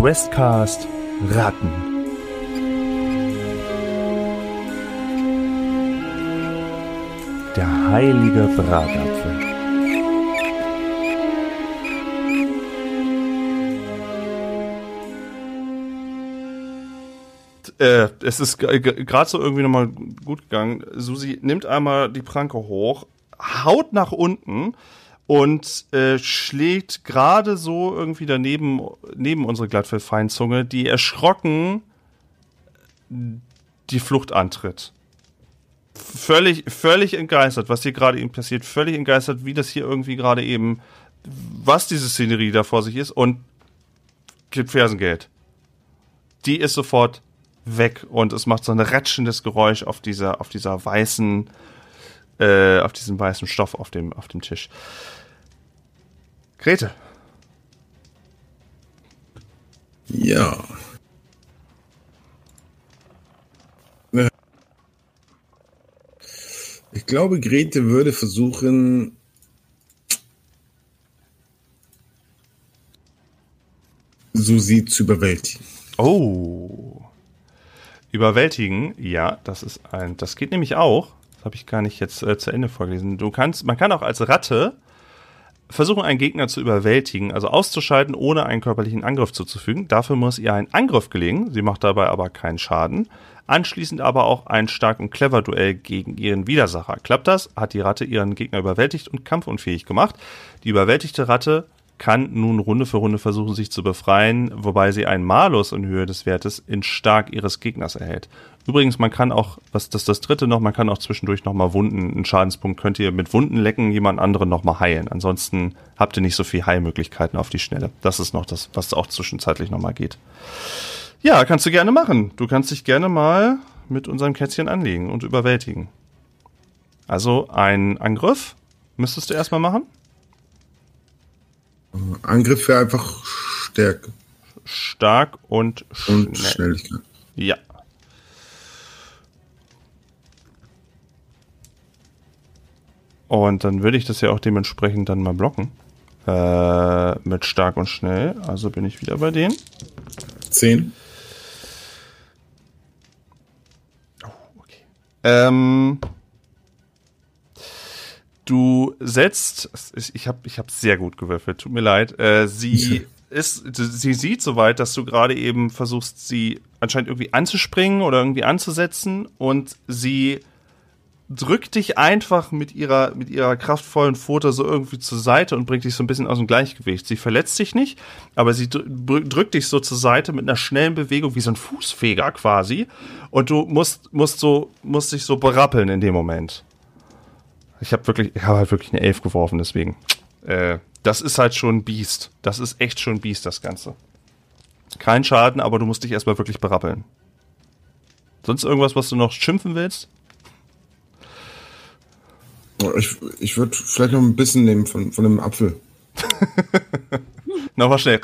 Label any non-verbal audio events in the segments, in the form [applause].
Questcast Ratten. Der heilige Bratapfel. Äh, es ist gerade so irgendwie nochmal gut gegangen. Susi nimmt einmal die Pranke hoch, haut nach unten und äh, schlägt gerade so irgendwie daneben neben unsere Glattfellfeinzunge, die erschrocken die Flucht antritt. Völlig, völlig entgeistert, was hier gerade eben passiert, völlig entgeistert, wie das hier irgendwie gerade eben, was diese Szenerie da vor sich ist und gibt Fersengeld. Die ist sofort weg und es macht so ein ratschendes Geräusch auf dieser, auf dieser weißen, äh, auf diesem weißen Stoff auf dem, auf dem Tisch. Grete. Ja. Ich glaube, Grete würde versuchen, Susi zu überwältigen. Oh. Überwältigen, ja, das ist ein, das geht nämlich auch. Das habe ich gar nicht jetzt äh, zu Ende vorgelesen. Du kannst, man kann auch als Ratte versuchen, einen Gegner zu überwältigen, also auszuschalten, ohne einen körperlichen Angriff zuzufügen. Dafür muss ihr ein Angriff gelingen. Sie macht dabei aber keinen Schaden. Anschließend aber auch ein stark und clever Duell gegen ihren Widersacher. Klappt das, hat die Ratte ihren Gegner überwältigt und kampfunfähig gemacht. Die überwältigte Ratte kann nun Runde für Runde versuchen, sich zu befreien, wobei sie einen Malus in Höhe des Wertes in stark ihres Gegners erhält. Übrigens, man kann auch, was das das dritte noch, man kann auch zwischendurch nochmal Wunden, einen Schadenspunkt könnt ihr mit Wunden lecken, jemand anderen nochmal heilen. Ansonsten habt ihr nicht so viel Heilmöglichkeiten auf die Schnelle. Das ist noch das, was auch zwischenzeitlich nochmal geht. Ja, kannst du gerne machen. Du kannst dich gerne mal mit unserem Kätzchen anlegen und überwältigen. Also ein Angriff müsstest du erstmal machen. Angriff wäre einfach Stärke. Stark und, und schnell. Schnelligkeit. Ja. Und dann würde ich das ja auch dementsprechend dann mal blocken. Äh, mit stark und schnell. Also bin ich wieder bei denen. Zehn. Oh, okay. Ähm, du setzt, ich habe ich hab sehr gut gewürfelt, tut mir leid. Äh, sie [laughs] ist, sie sieht soweit, dass du gerade eben versuchst, sie anscheinend irgendwie anzuspringen oder irgendwie anzusetzen und sie drückt dich einfach mit ihrer, mit ihrer kraftvollen Pfote so irgendwie zur Seite und bringt dich so ein bisschen aus dem Gleichgewicht. Sie verletzt dich nicht, aber sie drückt dich so zur Seite mit einer schnellen Bewegung, wie so ein Fußfeger quasi. Und du musst, musst so, musst dich so berappeln in dem Moment. Ich habe wirklich, ich habe halt wirklich eine Elf geworfen, deswegen. Äh, das ist halt schon Biest. Das ist echt schon Biest, das Ganze. Kein Schaden, aber du musst dich erstmal wirklich berappeln. Sonst irgendwas, was du noch schimpfen willst? Ich, ich würde vielleicht noch ein bisschen nehmen von, von dem Apfel. [laughs] Nochmal schnell.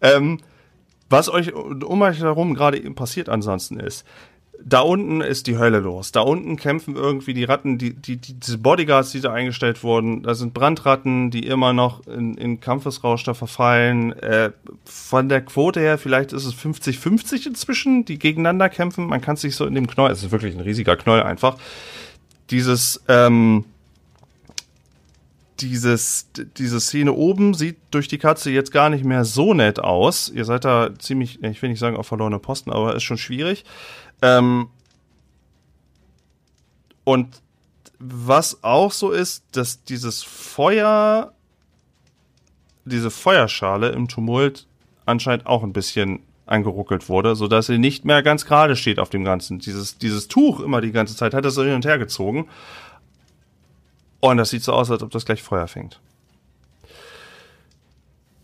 ähm, was euch um euch herum gerade eben passiert ansonsten ist, da unten ist die Hölle los. Da unten kämpfen irgendwie die Ratten, die, die, die diese Bodyguards, die da eingestellt wurden. Da sind Brandratten, die immer noch in, in Kampfesrausch da verfallen. Äh, von der Quote her, vielleicht ist es 50-50 inzwischen, die gegeneinander kämpfen. Man kann sich so in dem Knoll, es ist wirklich ein riesiger Knoll einfach. Dieses, ähm, dieses, diese Szene oben sieht durch die Katze jetzt gar nicht mehr so nett aus. Ihr seid da ziemlich, ich will nicht sagen auf verlorene Posten, aber ist schon schwierig. Ähm, und was auch so ist, dass dieses Feuer, diese Feuerschale im Tumult anscheinend auch ein bisschen angeruckelt wurde, so dass sie nicht mehr ganz gerade steht auf dem Ganzen. Dieses, dieses Tuch immer die ganze Zeit hat das so hin und her gezogen. Und das sieht so aus, als ob das gleich Feuer fängt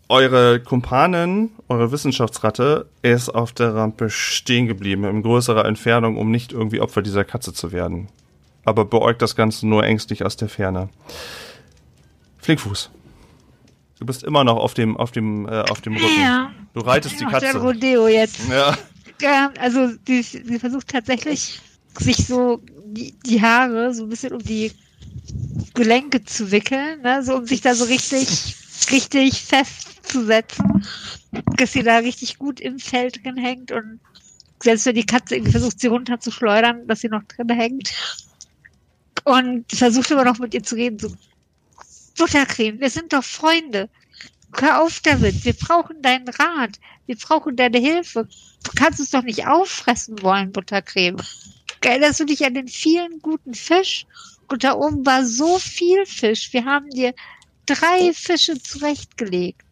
eure Kumpanin, eure Wissenschaftsratte, ist auf der Rampe stehen geblieben, in größerer Entfernung, um nicht irgendwie Opfer dieser Katze zu werden. Aber beäugt das Ganze nur ängstlich aus der Ferne. Flinkfuß. Du bist immer noch auf dem, auf dem, äh, auf dem Rücken. Ja. Du reitest die Katze. Der Rodeo jetzt. Ja. ja also sie, sie versucht tatsächlich, sich so die, die Haare so ein bisschen um die Gelenke zu wickeln, ne? so um sich da so richtig, richtig fest abzusetzen, dass sie da richtig gut im Feld drin hängt und selbst wenn die Katze irgendwie versucht, sie runterzuschleudern, dass sie noch drin hängt. Und versucht immer noch mit ihr zu reden, so, Buttercreme, wir sind doch Freunde. Hör auf damit, wir brauchen deinen Rat, wir brauchen deine Hilfe. Du kannst es doch nicht auffressen wollen, Buttercreme. Erinnerst du dich an den vielen guten Fisch? Und da oben war so viel Fisch. Wir haben dir drei Fische zurechtgelegt.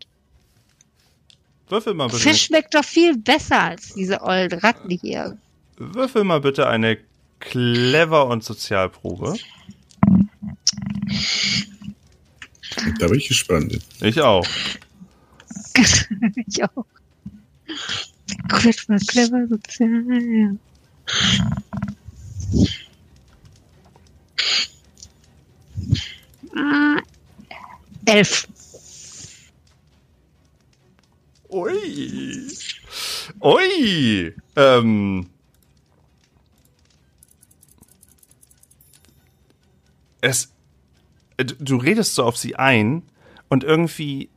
Würfel mal bitte. Fisch schmeckt doch viel besser als diese ollen Ratten hier. Würfel mal bitte eine Clever- und Sozialprobe. Da bin ich gespannt. Ich auch. [laughs] ich auch. Mal clever sozial, ja. Ah, elf. Ui. Ui. Ähm. Es. äh, Du redest so auf sie ein und irgendwie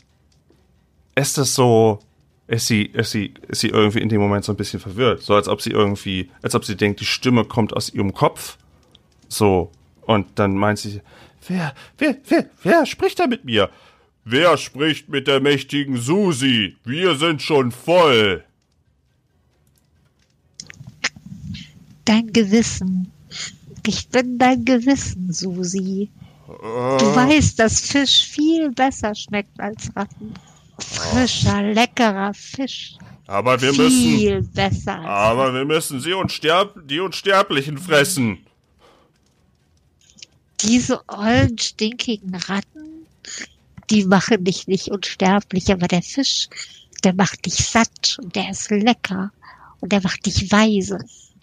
ist das so. Ist sie, ist sie, ist sie irgendwie in dem Moment so ein bisschen verwirrt. So als ob sie irgendwie, als ob sie denkt, die Stimme kommt aus ihrem Kopf. So. Und dann meint sie, wer, wer, wer, wer spricht da mit mir? Wer spricht mit der mächtigen Susi? Wir sind schon voll. Dein Gewissen. Ich bin dein Gewissen, Susi. Du weißt, dass Fisch viel besser schmeckt als Ratten. Frischer, leckerer Fisch. Aber wir müssen, Viel besser. Als aber wir müssen sie unsterb, die Unsterblichen fressen. Diese ollen, stinkigen Ratten, die machen dich nicht unsterblich, aber der Fisch, der macht dich satt und der ist lecker und der macht dich weise.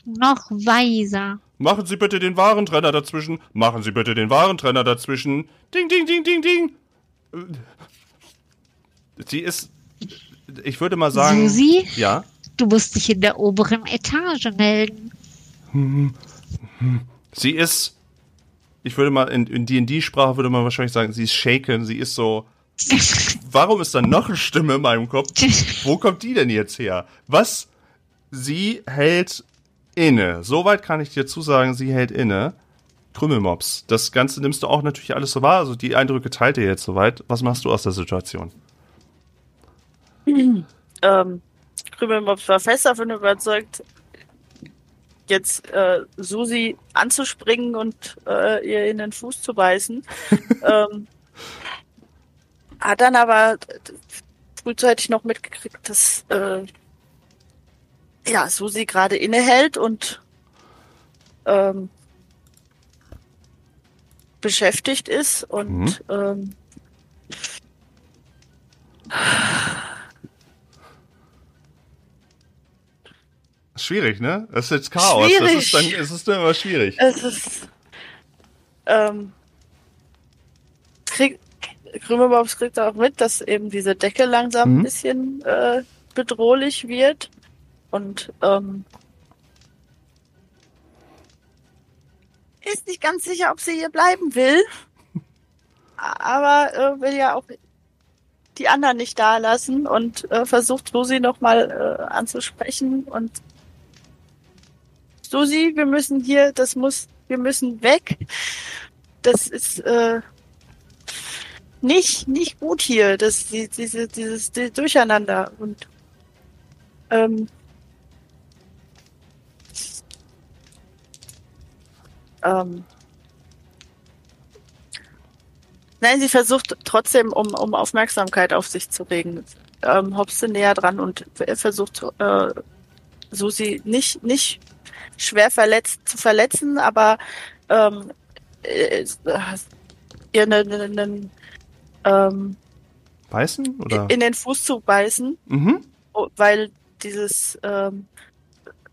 Noch weiser. Machen Sie bitte den Warentrenner dazwischen. Machen Sie bitte den Warentrenner dazwischen. Ding, ding, ding, ding, ding. Sie ist, ich würde mal sagen. Susi? Ja. Du musst dich in der oberen Etage melden. Sie ist, ich würde mal, in, D&D-Sprache würde man wahrscheinlich sagen, sie ist shaken, sie ist so, warum ist da noch eine Stimme in meinem Kopf? Wo kommt die denn jetzt her? Was? Sie hält inne. Soweit kann ich dir zusagen, sie hält inne. Krümmelmops. Das Ganze nimmst du auch natürlich alles so wahr. Also die Eindrücke teilt ihr jetzt soweit. Was machst du aus der Situation? ähm, Krümelmops war fest davon überzeugt, jetzt äh, Susi anzuspringen und äh, ihr in den Fuß zu beißen. [laughs] ähm, hat dann aber frühzeitig noch mitgekriegt, dass äh, ja, Susi gerade innehält und ähm, beschäftigt ist und ähm, Schwierig, ne? Das ist jetzt Chaos. Das Schwierig. ist dann, es ist dann immer schwierig. Es ist. Ähm, krieg, Krümelbobs kriegt auch mit, dass eben diese Decke langsam Mhm. ein bisschen äh, bedrohlich wird. Und ähm, ist nicht ganz sicher, ob sie hier bleiben will. [laughs] Aber äh, will ja auch die anderen nicht da lassen und äh, versucht Susi nochmal äh, anzusprechen und Susi, wir müssen hier, das muss, wir müssen weg. Das ist äh, nicht nicht gut hier, das die, diese dieses die Durcheinander und ähm, ähm, Nein, sie versucht trotzdem, um, um Aufmerksamkeit auf sich zu regen. Ähm, Hopste näher dran und er versucht, äh, Susi nicht, nicht schwer verletzt zu verletzen, aber ähm, äh, ihr einen, einen, einen, ähm, Beißen? Oder? in den Fuß zu beißen, Mhm. oh, weil dieses, ähm,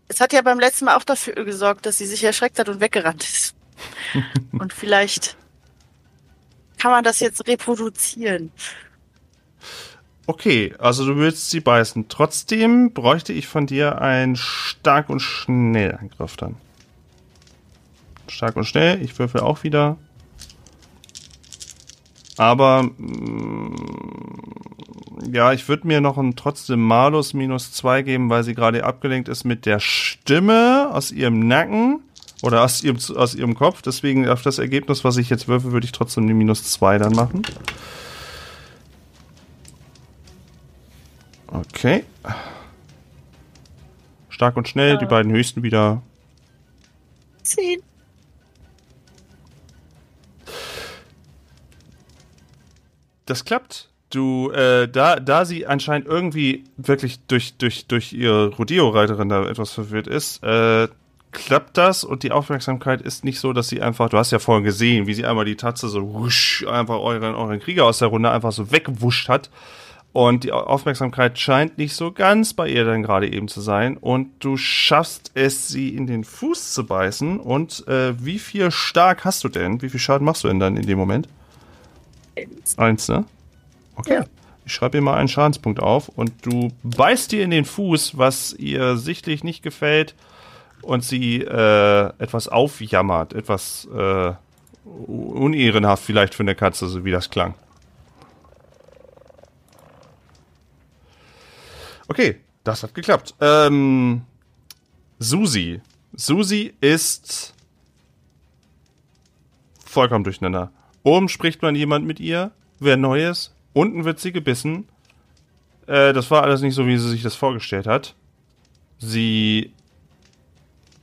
es hat ja beim letzten Mal auch dafür gesorgt, dass sie sich erschreckt hat und weggerannt ist. [laughs] und vielleicht kann man das jetzt reproduzieren. Okay, also du willst sie beißen. Trotzdem bräuchte ich von dir einen stark und schnell Angriff dann. Stark und schnell, ich würfel auch wieder. Aber mm, Ja, ich würde mir noch einen trotzdem Malus minus zwei geben, weil sie gerade abgelenkt ist mit der Stimme aus ihrem Nacken oder aus ihrem, aus ihrem Kopf. Deswegen auf das Ergebnis, was ich jetzt würfe, würde ich trotzdem die minus zwei dann machen. Okay. Stark und schnell, die beiden höchsten wieder. Zehn. Das klappt. Du, äh, da, da sie anscheinend irgendwie wirklich durch, durch, durch ihre Rodeo-Reiterin da etwas verwirrt ist, äh, klappt das und die Aufmerksamkeit ist nicht so, dass sie einfach, du hast ja vorhin gesehen, wie sie einmal die Tatze so wusch, einfach euren, euren Krieger aus der Runde einfach so weggewuscht hat. Und die Aufmerksamkeit scheint nicht so ganz bei ihr dann gerade eben zu sein. Und du schaffst es, sie in den Fuß zu beißen. Und äh, wie viel stark hast du denn? Wie viel Schaden machst du denn dann in dem Moment? Eins, ne? Okay. Ja. Ich schreibe ihr mal einen Schadenspunkt auf und du beißt ihr in den Fuß, was ihr sichtlich nicht gefällt und sie äh, etwas aufjammert, etwas äh, unehrenhaft vielleicht für eine Katze, so wie das klang. Okay, das hat geklappt. Ähm, Susi. Susi ist vollkommen durcheinander. Oben spricht man jemand mit ihr, wer Neues. Unten wird sie gebissen. Äh, das war alles nicht so, wie sie sich das vorgestellt hat. Sie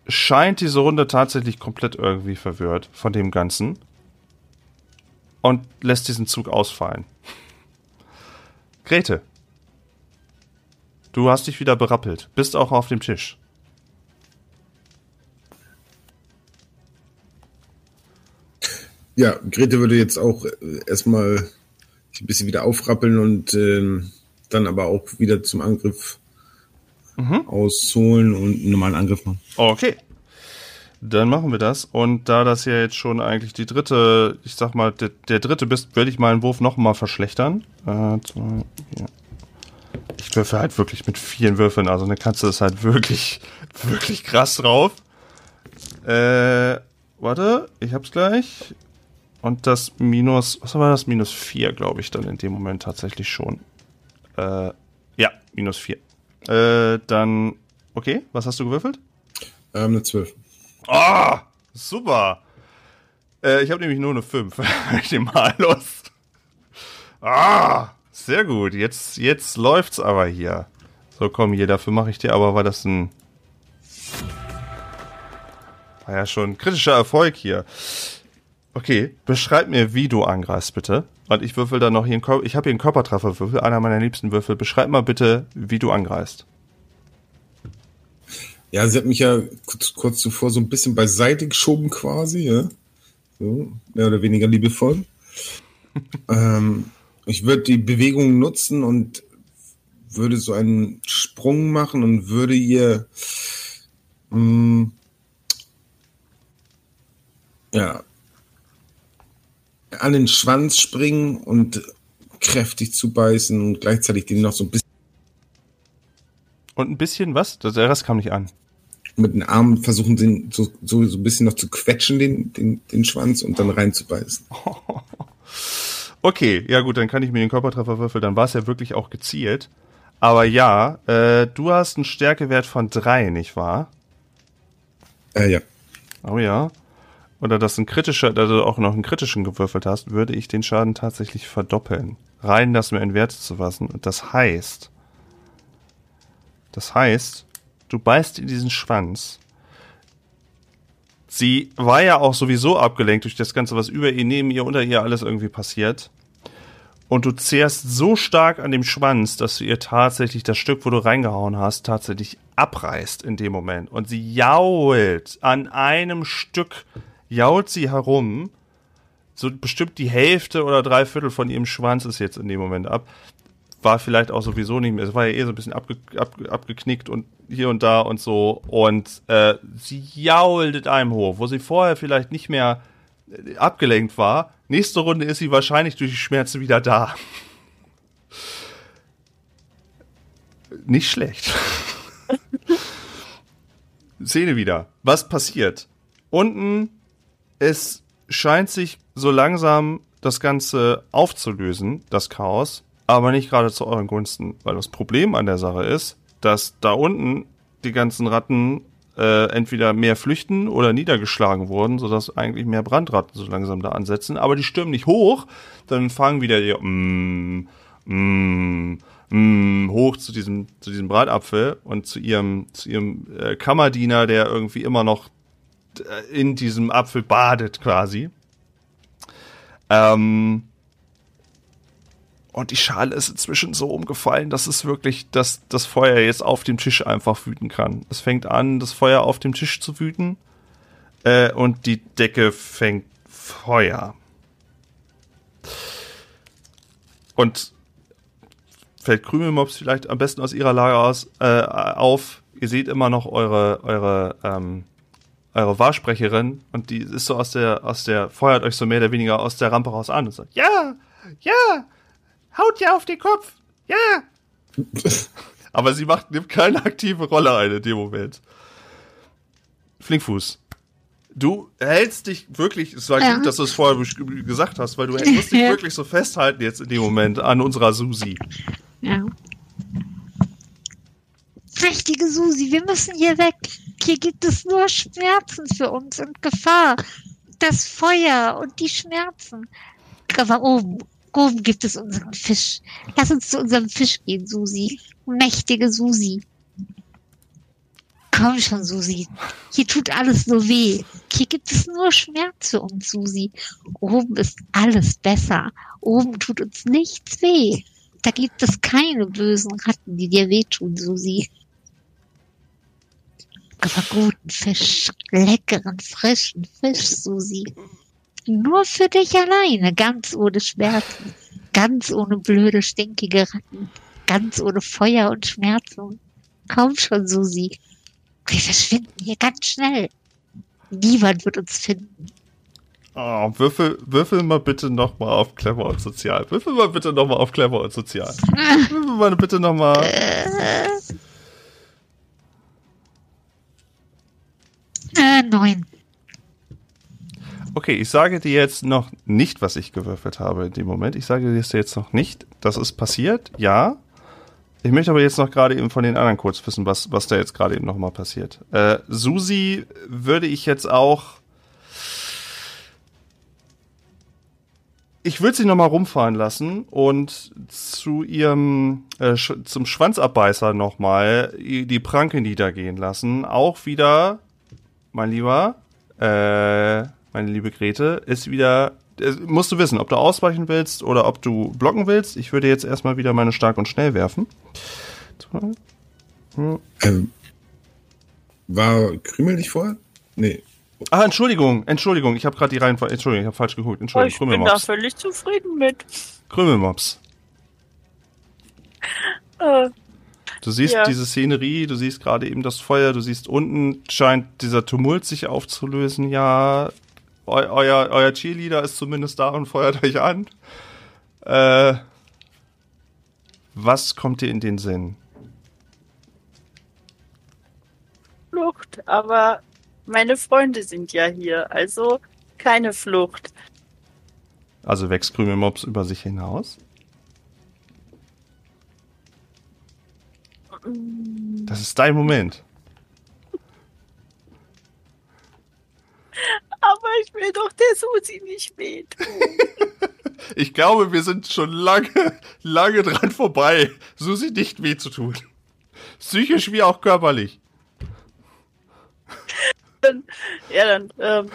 scheint diese Runde tatsächlich komplett irgendwie verwirrt von dem Ganzen. Und lässt diesen Zug ausfallen. [laughs] Grete. Du hast dich wieder berappelt. Bist auch auf dem Tisch. Ja, Grete würde jetzt auch äh, erstmal ein bisschen wieder aufrappeln und ähm, dann aber auch wieder zum Angriff ausholen und einen normalen Angriff machen. Okay. Dann machen wir das. Und da das ja jetzt schon eigentlich die dritte, ich sag mal, der, der dritte bist, werde ich meinen Wurf noch mal verschlechtern. Äh, zwei, vier. Ich würfe halt wirklich mit vielen Würfeln. Also eine Katze ist halt wirklich, [laughs] wirklich krass drauf. Äh, warte, ich hab's gleich. Und das Minus, was war das? Minus vier, glaube ich, dann in dem Moment tatsächlich schon. Äh, ja, minus vier. Äh, dann, okay, was hast du gewürfelt? Ähm, eine 12. Ah, super. Äh, ich habe nämlich nur eine 5 mit dem Malus. Ah, sehr gut. Jetzt, jetzt läuft's aber hier. So, komm hier, dafür mache ich dir aber, war das ein. War ja schon ein kritischer Erfolg hier. Okay, beschreib mir, wie du angreifst, bitte. Und ich würfel dann noch hier einen Körper. Ich habe hier einen Körpertrefferwürfel, einer meiner liebsten Würfel. Beschreib mal bitte, wie du angreifst. Ja, sie hat mich ja kurz, kurz zuvor so ein bisschen beiseite geschoben quasi, ja. So, mehr oder weniger liebevoll. [laughs] ähm, ich würde die Bewegung nutzen und würde so einen Sprung machen und würde ihr mh, ja an den Schwanz springen und kräftig zubeißen und gleichzeitig den noch so ein bisschen Und ein bisschen was? Das- Rest kam nicht an. mit den Armen versuchen, den so, so, so ein bisschen noch zu quetschen, den, den, den Schwanz und dann reinzubeißen. [laughs] Okay, ja gut, dann kann ich mir den Körpertrefferwürfel, dann war es ja wirklich auch gezielt. Aber ja, äh, du hast einen Stärkewert von drei, nicht wahr? Äh, ja. Oh ja. Oder dass ein kritischer, dass du auch noch einen kritischen gewürfelt hast, würde ich den Schaden tatsächlich verdoppeln. Rein das mir in Werte zu fassen. Und das heißt, das heißt, du beißt in diesen Schwanz. Sie war ja auch sowieso abgelenkt durch das Ganze, was über ihr, neben ihr, unter ihr alles irgendwie passiert. Und du zehrst so stark an dem Schwanz, dass du ihr tatsächlich das Stück, wo du reingehauen hast, tatsächlich abreißt in dem Moment. Und sie jault an einem Stück, jault sie herum. So bestimmt die Hälfte oder drei Viertel von ihrem Schwanz ist jetzt in dem Moment ab. War vielleicht auch sowieso nicht mehr. Es war ja eh so ein bisschen abge, ab, abgeknickt und hier und da und so. Und äh, sie jault einem hoch, wo sie vorher vielleicht nicht mehr äh, abgelenkt war. Nächste Runde ist sie wahrscheinlich durch die Schmerzen wieder da. [laughs] Nicht schlecht. [laughs] Szene wieder. Was passiert? Unten, es scheint sich so langsam das Ganze aufzulösen, das Chaos. Aber nicht gerade zu euren Gunsten, weil das Problem an der Sache ist, dass da unten die ganzen Ratten äh, entweder mehr flüchten oder niedergeschlagen wurden, sodass eigentlich mehr Brandratten so langsam da ansetzen. Aber die stürmen nicht hoch, dann fangen wieder die mm, mm, mm, hoch zu diesem zu diesem Bratapfel und zu ihrem zu ihrem äh, Kammerdiener, der irgendwie immer noch äh, in diesem Apfel badet quasi. Ähm, und die Schale ist inzwischen so umgefallen, dass es wirklich, dass das Feuer jetzt auf dem Tisch einfach wüten kann. Es fängt an, das Feuer auf dem Tisch zu wüten. Äh, und die Decke fängt Feuer. Und fällt Krümelmops vielleicht am besten aus ihrer Lage aus, äh, auf. Ihr seht immer noch eure, eure, ähm, eure Wahrsprecherin und die ist so aus der, aus der, feuert euch so mehr oder weniger aus der Rampe raus an und sagt, ja, ja, haut ja auf den Kopf, ja. [laughs] Aber sie macht, nimmt keine aktive Rolle ein in dem Moment. Flinkfuß. Du hältst dich wirklich, es war Ja. gut, dass du es vorher gesagt hast, weil du musst dich [laughs] Ja. wirklich so festhalten jetzt in dem Moment an unserer Susi. Ja. Mächtige Susi, wir müssen hier weg. Hier gibt es nur Schmerzen für uns und Gefahr. Das Feuer und die Schmerzen. Aber oben, oben gibt es unseren Fisch. Lass uns zu unserem Fisch gehen, Susi. Mächtige Susi. Komm schon, Susi. Hier tut alles nur weh. Hier gibt es nur Schmerz für uns, Susi. Oben ist alles besser. Oben tut uns nichts weh. Da gibt es keine bösen Ratten, die dir wehtun, Susi. Aber guten Fisch, leckeren, frischen Fisch, Susi. Nur für dich alleine, ganz ohne Schmerzen, ganz ohne blöde, stinkige Ratten, ganz ohne Feuer und Schmerzen. Komm schon, Susi. Wir verschwinden hier ganz schnell. Niemand wird uns finden. Oh, würfel, würfel mal bitte nochmal auf clever und sozial. Würfel mal bitte nochmal auf clever und sozial. Würfel mal bitte nochmal. Äh, neun. Okay, ich sage dir jetzt noch nicht, was ich gewürfelt habe in dem Moment. Ich sage dir jetzt noch nicht. Das ist passiert, ja. Ich möchte aber jetzt noch gerade eben von den anderen kurz wissen, was, was da jetzt gerade eben nochmal passiert. Äh, Susi würde ich jetzt auch. Ich würde sie nochmal rumfahren lassen und zu ihrem, äh, sch zum Schwanzabbeißer nochmal die Pranke niedergehen lassen. Auch wieder, mein Lieber, äh, meine liebe Grete, ist wieder. äh, Musst du wissen, ob du ausweichen willst oder ob du blocken willst. Ich würde jetzt erstmal wieder meine Stark und Schnell werfen. Zwei. Ähm, war Krümel nicht vorher? Nee. Ah, Entschuldigung, Entschuldigung, ich habe gerade die Reihenfolge. Entschuldigung, ich habe falsch geguckt. Oh, Entschuldigung, ich bin da Krümelmops. völlig zufrieden mit. Krümelmops. [laughs] Äh, Du siehst Ja. diese Szenerie, du siehst gerade eben das Feuer, du siehst unten scheint dieser Tumult sich aufzulösen. Ja, eu euer, euer Cheerleader ist zumindest da und feuert euch an. Äh, was kommt dir in den Sinn? Flucht, aber meine Freunde sind ja hier, also keine Flucht. Also wächst Krümelmops über sich hinaus? Das ist dein Moment. Aber ich will doch der Susi nicht wehtun. [laughs] Ich glaube, wir sind schon lange, lange dran vorbei, Susi nicht weh zu tun. Psychisch wie auch körperlich. Dann, ja, dann ähm,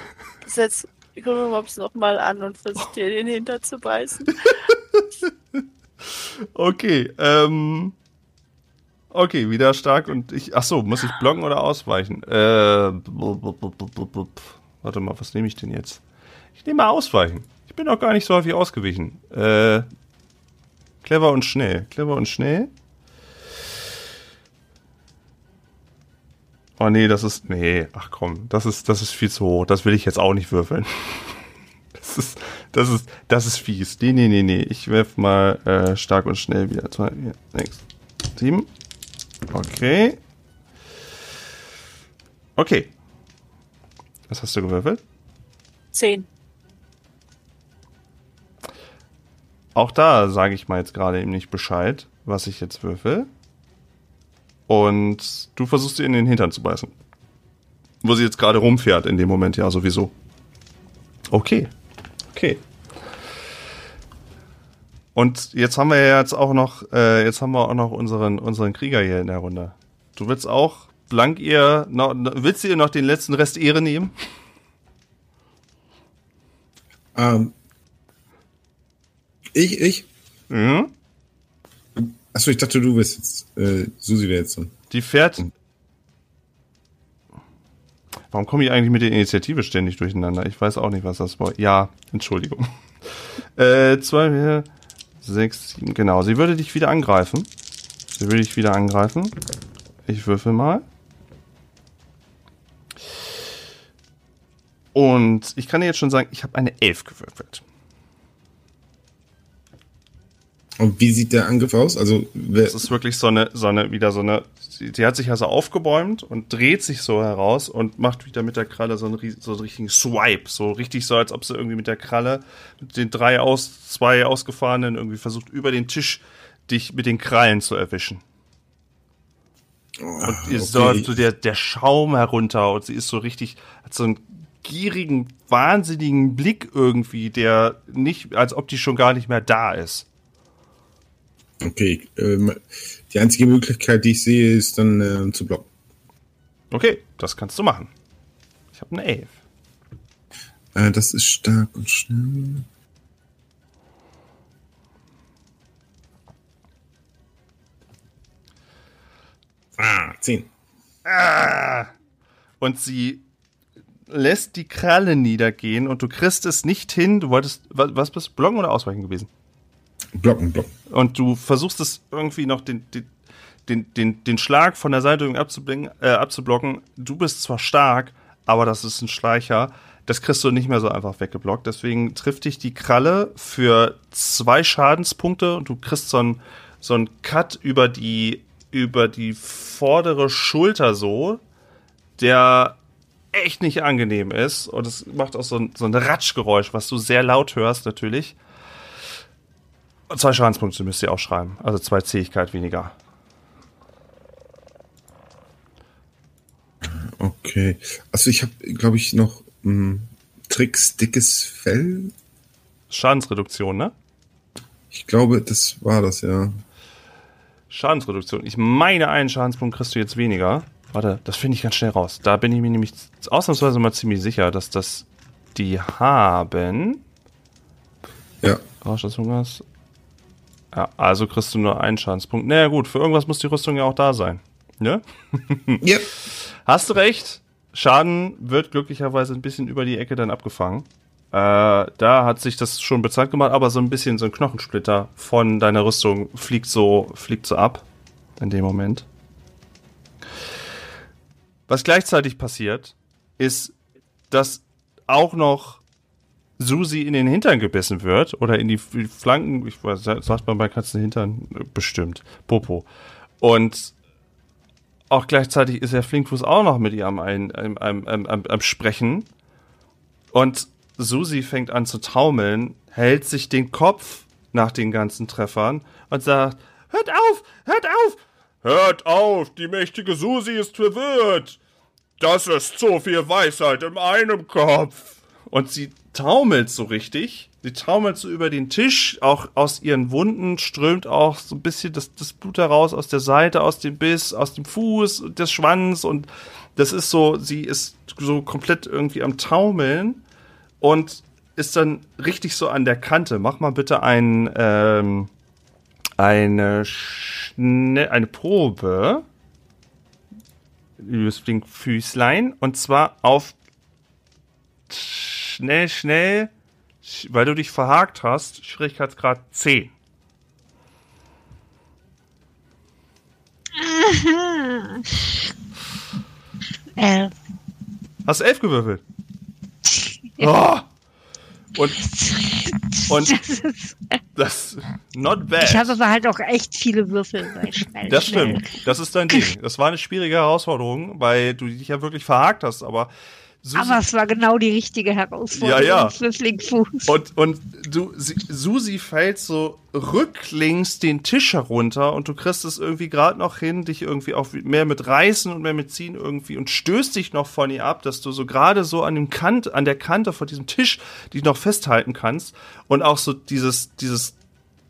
setz Krümmelmops nochmal an und versucht dir den Hinter zu beißen. [laughs] Okay, ähm. Okay, wieder stark und ich. Ach so, muss ich blocken oder ausweichen? Äh. blub, blub, blub. Warte mal, was nehme ich denn jetzt? Ich nehme mal ausweichen. Ich bin auch gar nicht so häufig ausgewichen. Äh. Clever und schnell. Clever und schnell. Oh nee, das ist. Nee, ach komm, das ist, das ist viel zu hoch. Das will ich jetzt auch nicht würfeln. [laughs] Das ist, das ist, das ist fies. Nee, nee, nee, nee. Ich werf mal äh, stark und schnell wieder. Zwei, vier, sechs, sieben. Okay. Okay. Was hast du gewürfelt? Zehn. auch da sage ich mal jetzt gerade ihm nicht Bescheid, was ich jetzt würfel. Und du versuchst sie in den Hintern zu beißen. Wo sie jetzt gerade rumfährt in dem Moment, ja, sowieso. Okay. Okay. Und jetzt haben wir ja jetzt auch noch, äh, jetzt haben wir auch noch unseren, unseren Krieger hier in der Runde. Du willst auch blank ihr, noch, willst du ihr noch den letzten Rest Ehre nehmen? Ähm, ich, ich? Mhm. Achso, ich dachte, du bist jetzt. Äh, Susi wäre jetzt dran. Die fährt. Warum komme ich eigentlich mit der Initiative ständig durcheinander? Ich weiß auch nicht, was das war. Ja, Entschuldigung. [laughs] Äh, zwei, vier, sechs, sieben, genau. Sie würde dich wieder angreifen. Sie würde dich wieder angreifen. Ich würfel mal. Und ich kann dir jetzt schon sagen, ich habe eine Elf gewürfelt. Und wie sieht der Angriff aus? Also, wer, Das ist wirklich so eine, so eine, wieder so eine, sie, sie hat sich also aufgebäumt und dreht sich so heraus und macht wieder mit der Kralle so einen, so einen richtigen Swipe. So richtig so, als ob sie irgendwie mit der Kralle mit den drei aus, zwei ausgefahrenen irgendwie versucht, über den Tisch dich mit den Krallen zu erwischen. Und ihr okay. säuft so der, der Schaum herunter und sie ist so richtig, hat so einen gierigen, wahnsinnigen Blick irgendwie, der nicht, als ob die schon gar nicht mehr da ist. okay, ähm, die einzige Möglichkeit, die ich sehe, ist dann äh, zu blocken. Okay, das kannst du machen. Ich habe eine Elf. Äh, das ist stark und schnell. Ah, 10. Und sie lässt die Kralle niedergehen und du kriegst es nicht hin. Du wolltest, wa- was bist du, blocken oder ausweichen gewesen? Blocken, blocken. Und du versuchst es irgendwie noch den, den, den, den, den Schlag von der Seite äh, abzublocken. Du bist zwar stark, aber das ist ein Schleicher. Das kriegst du nicht mehr so einfach weggeblockt. Deswegen trifft dich die Kralle für zwei Schadenspunkte und du kriegst so einen so einen Cut über die, über die vordere Schulter so, der echt nicht angenehm ist. Und es macht auch so ein, so ein Ratschgeräusch, was du sehr laut hörst natürlich. Und zwei Schadenspunkte müsst ihr auch schreiben. Also zwei Zähigkeit weniger. Okay. Also ich habe, glaube ich, noch mh, Tricks dickes Fell. Schadensreduktion, ne? Ich glaube, das war das, ja. Schadensreduktion. Ich meine, einen Schadenspunkt kriegst du jetzt weniger. Warte, das finde ich ganz schnell raus. Da bin ich mir nämlich ausnahmsweise mal ziemlich sicher, dass das die haben. Ja. Rausch des Hungers. Ja, also kriegst du nur einen Schadenspunkt. Naja, gut, für irgendwas muss die Rüstung ja auch da sein. Ne? [laughs] Ja. Hast du recht. Schaden wird glücklicherweise ein bisschen über die Ecke dann abgefangen. Äh, da hat sich das schon bezahlt gemacht, aber so ein bisschen so ein Knochensplitter von deiner Rüstung fliegt so, fliegt so ab. In dem Moment. Was gleichzeitig passiert, ist, dass auch noch Susi in den Hintern gebissen wird oder in die Flanken, ich weiß, sagt man bei Katzen Hintern Äh, bestimmt, Popo. Und auch gleichzeitig ist der Flinkfuß auch noch mit ihr am, ein, am, am, am Sprechen. Und Susi fängt an zu taumeln, hält sich den Kopf nach den ganzen Treffern und sagt, hört auf, hört auf, hört auf, die mächtige Susi ist verwirrt. Das ist zu viel Weisheit in einem Kopf. Und sie taumelt so richtig. Sie taumelt so über den Tisch. Auch aus ihren Wunden strömt auch so ein bisschen das, das Blut heraus aus der Seite, aus dem Biss, aus dem Fuß des Schwanz. Und das ist so, sie ist so komplett irgendwie am Taumeln und ist dann richtig so an der Kante. Mach mal bitte ein, ähm, eine, Schne eine Probe liebes Füßlein, und zwar auf schnell, schnell, sch- weil du dich verhakt hast, Schwierigkeitsgrad 10. Äh, [laughs] Hast 11 gewürfelt. Oh. Und Und- das ist, das, not bad. ich habe aber halt auch echt viele Würfel bei schnell. Das schnell. stimmt. Das ist dein Ding. Das war eine schwierige Herausforderung, weil du dich ja wirklich verhakt hast, aber Susi, Aber es war genau die richtige Herausforderung Ja, ja. für Flinkfuß. und, und du, Susi fällt so rücklings den Tisch herunter und du kriegst es irgendwie gerade noch hin, dich irgendwie auch mehr mit reißen und mehr mit ziehen irgendwie und stößt dich noch von ihr ab, dass du so gerade so an dem Kant, an der Kante von diesem Tisch dich noch festhalten kannst und auch so dieses, dieses,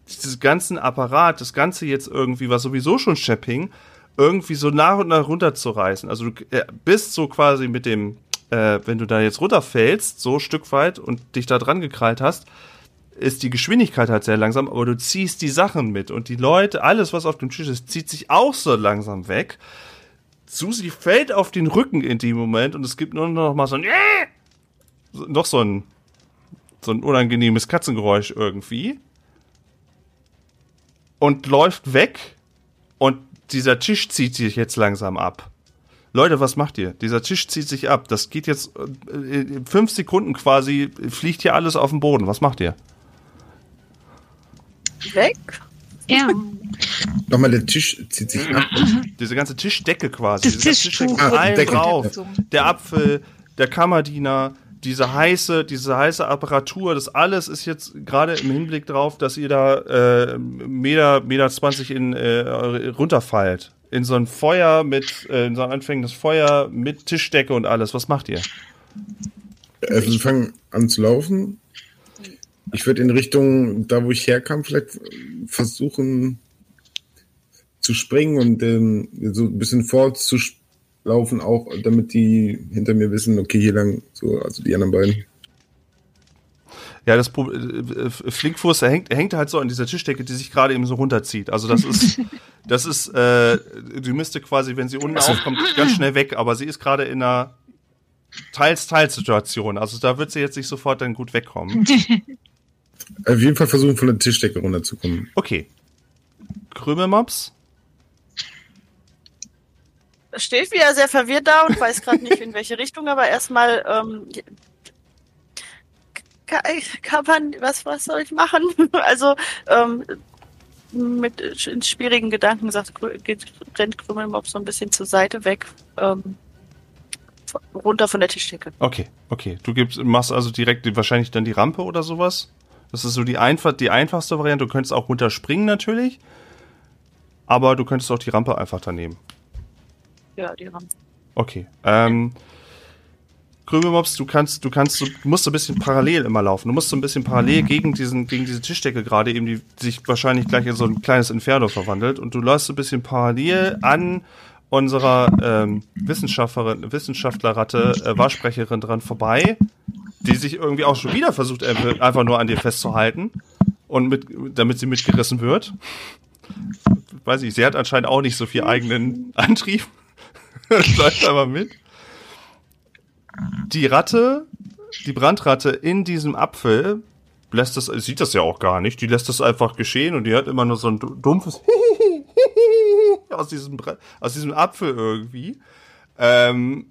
dieses ganzen Apparat, das Ganze jetzt irgendwie, was sowieso schon schepp hing, irgendwie so nach und nach runterzureißen. Also du äh, bist so quasi mit dem, äh, wenn du da jetzt runterfällst, so ein Stück weit und dich da dran gekrallt hast, ist die Geschwindigkeit halt sehr langsam, aber du ziehst die Sachen mit und die Leute, alles was auf dem Tisch ist, zieht sich auch so langsam weg. Susi fällt auf den Rücken in dem Moment und es gibt nur noch mal so ein äh, noch so ein so ein unangenehmes Katzengeräusch irgendwie und läuft weg und dieser Tisch zieht sich jetzt langsam ab. Leute, was macht ihr? Dieser Tisch zieht sich ab. Das geht jetzt äh, in fünf Sekunden quasi, fliegt hier alles auf den Boden. Was macht ihr? Weg? Ja, [laughs] Nochmal, der Tisch zieht sich ab. Diese ganze Tischdecke quasi. das Tischtuch Tischdecke Ah, drauf. Der Apfel, der Kammerdiener, diese heiße, diese heiße Apparatur, das alles ist jetzt gerade im Hinblick drauf, dass ihr da äh, Meter, Meter 20 in, äh, runterfallt. In so ein Feuer mit, äh, in so ein anfängendes Feuer mit Tischdecke und alles. Was macht ihr? Also wir fangen an zu laufen. Ich würde in Richtung, da wo ich herkam, vielleicht versuchen zu springen und ähm, so ein bisschen vorzulaufen, auch damit die hinter mir wissen, okay, hier lang, so, also die anderen beiden. Ja, das äh, äh, Flinkfuß, er hängt, er hängt halt so an dieser Tischdecke, die sich gerade eben so runterzieht. Also das ist, [laughs] das ist, äh, die müsste quasi, wenn sie unten aufkommt, ganz schnell weg, aber sie ist gerade in einer Teils-Teils-Situation. Also da wird sie jetzt nicht sofort dann gut wegkommen. [laughs] Auf jeden Fall versuchen, von der Tischdecke runterzukommen. Okay. Krümelmops? Steht wieder sehr verwirrt da und weiß gerade nicht in welche Richtung, aber erstmal ähm, kann, kann man, was, was soll ich machen? [laughs] Also ähm, mit schwierigen Gedanken sagt, geht, rennt Krümelmob so ein bisschen zur Seite weg, ähm, runter von der Tischdecke. Okay, okay. Du gibst, machst also direkt wahrscheinlich dann die Rampe oder sowas? Das ist so die, einfach, die einfachste Variante. Du könntest auch runterspringen natürlich. Aber du könntest auch die Rampe einfach daneben. Ja, die Rampe. Okay. Ähm, Krümelmops, du kannst, du kannst, du musst so ein bisschen parallel immer laufen. Du musst so ein bisschen parallel gegen diesen, gegen diese Tischdecke gerade eben, die sich wahrscheinlich gleich in so ein kleines Inferno verwandelt. Und du läufst so ein bisschen parallel an unserer ähm, Wissenschaftlerin, Wissenschaftlerratte, äh, Wahrsprecherin dran vorbei, die sich irgendwie auch schon wieder versucht, äh, einfach nur an dir festzuhalten und mit, damit sie mitgerissen wird. Weiß ich, sie hat anscheinend auch nicht so viel eigenen Antrieb. [laughs] Läuft aber mit. Die Ratte, die Brandratte in diesem Apfel lässt das, sieht das ja auch gar nicht. Die lässt das einfach geschehen und die hat immer nur so ein du- dumpfes [laughs] aus diesem, aus diesem Apfel irgendwie. Ähm,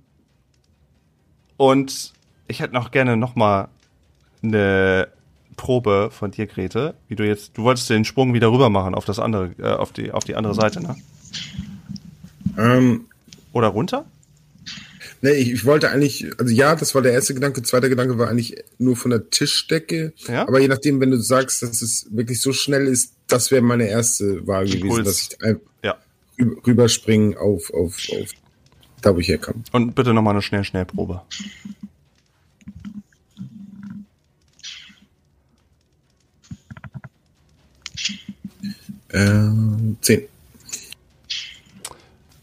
und ich hätte noch gerne noch mal eine Probe von dir, Grete, wie du jetzt, du wolltest den Sprung wieder rüber machen auf das andere, äh, auf die, auf die andere Seite, ne? Ähm, Oder runter? Nee, ich, ich wollte eigentlich, also ja, das war der erste Gedanke. Zweiter Gedanke war eigentlich nur von der Tischdecke. Ja. Aber je nachdem, wenn du sagst, dass es wirklich so schnell ist, das wäre meine erste Wahl gewesen, Impuls. dass ich ein, Ja. rü- rüberspringen auf, auf, auf da, wo ich herkam. Und bitte nochmal eine Schnell-Schnell-Probe. Ähm, zehn.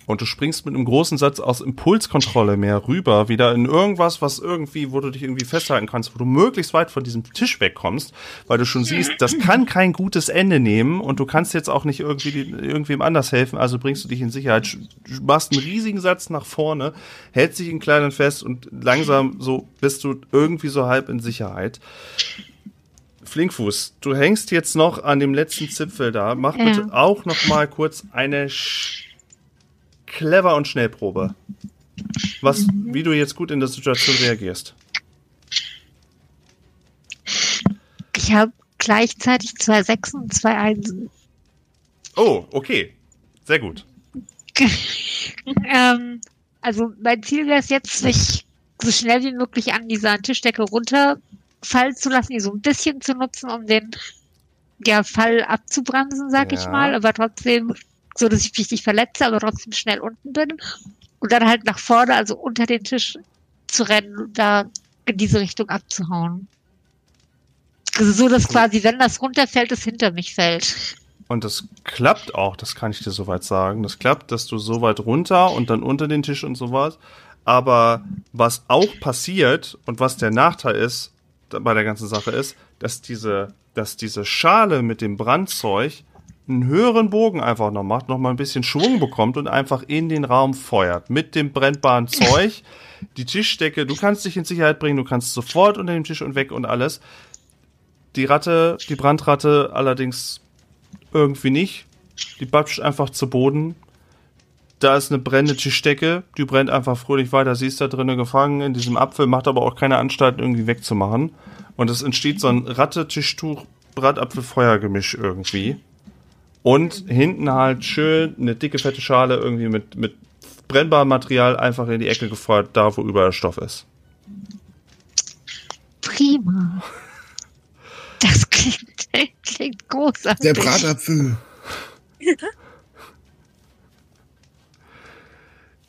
Und du springst mit einem großen Satz aus Impulskontrolle mehr rüber, wieder in irgendwas, was irgendwie, wo du dich irgendwie festhalten kannst, wo du möglichst weit von diesem Tisch wegkommst, weil du schon siehst, das kann kein gutes Ende nehmen und du kannst jetzt auch nicht irgendwie irgendwem anders helfen, also bringst du dich in Sicherheit, machst einen riesigen Satz nach vorne, hältst dich in kleinen fest und langsam so bist du irgendwie so halb in Sicherheit. Flinkfuß, du hängst jetzt noch an dem letzten Zipfel da. Mach Ja. bitte auch noch mal kurz eine Sch clever und Schnellprobe. Was, wie du jetzt gut in der Situation reagierst. Ich habe gleichzeitig zwei Sechsen und zwei Einsen. Oh, okay. Sehr gut. [laughs] ähm, also mein Ziel wäre es jetzt, mich so schnell wie möglich an dieser Tischdecke runterfallen zu lassen, die so ein bisschen zu nutzen, um den ja, Fall abzubremsen, sag ich Ja. mal, aber trotzdem so, dass ich mich nicht verletze, aber trotzdem schnell unten bin. Und dann halt nach vorne, also unter den Tisch zu rennen und da in diese Richtung abzuhauen. Also so, dass quasi, wenn das runterfällt, es hinter mich fällt. Und das klappt auch, das kann ich dir soweit sagen. Das klappt, dass du so weit runter und dann unter den Tisch und sowas. Aber was auch passiert und was der Nachteil ist bei der ganzen Sache ist, dass diese, dass diese Schale mit dem Brandzeug einen höheren Bogen einfach noch macht, noch mal ein bisschen Schwung bekommt und einfach in den Raum feuert. Mit dem brennbaren [laughs] Zeug. Die Tischdecke, du kannst dich in Sicherheit bringen, du kannst sofort unter dem Tisch und weg und alles. Die Ratte, die Brandratte allerdings irgendwie nicht. Die babscht einfach zu Boden. Da ist eine brennende Tischdecke, die brennt einfach fröhlich weiter. Sie ist da drinnen gefangen in diesem Apfel, macht aber auch keine Anstalt, irgendwie wegzumachen. Und es entsteht so ein Ratte-Tischtuch, Bratapfel-Feuergemisch irgendwie. Und hinten halt schön eine dicke, fette Schale irgendwie mit, mit brennbarem Material einfach in die Ecke gefeuert, da wo überall Stoff ist. Prima. Das klingt, klingt großartig. Der Bratapfel.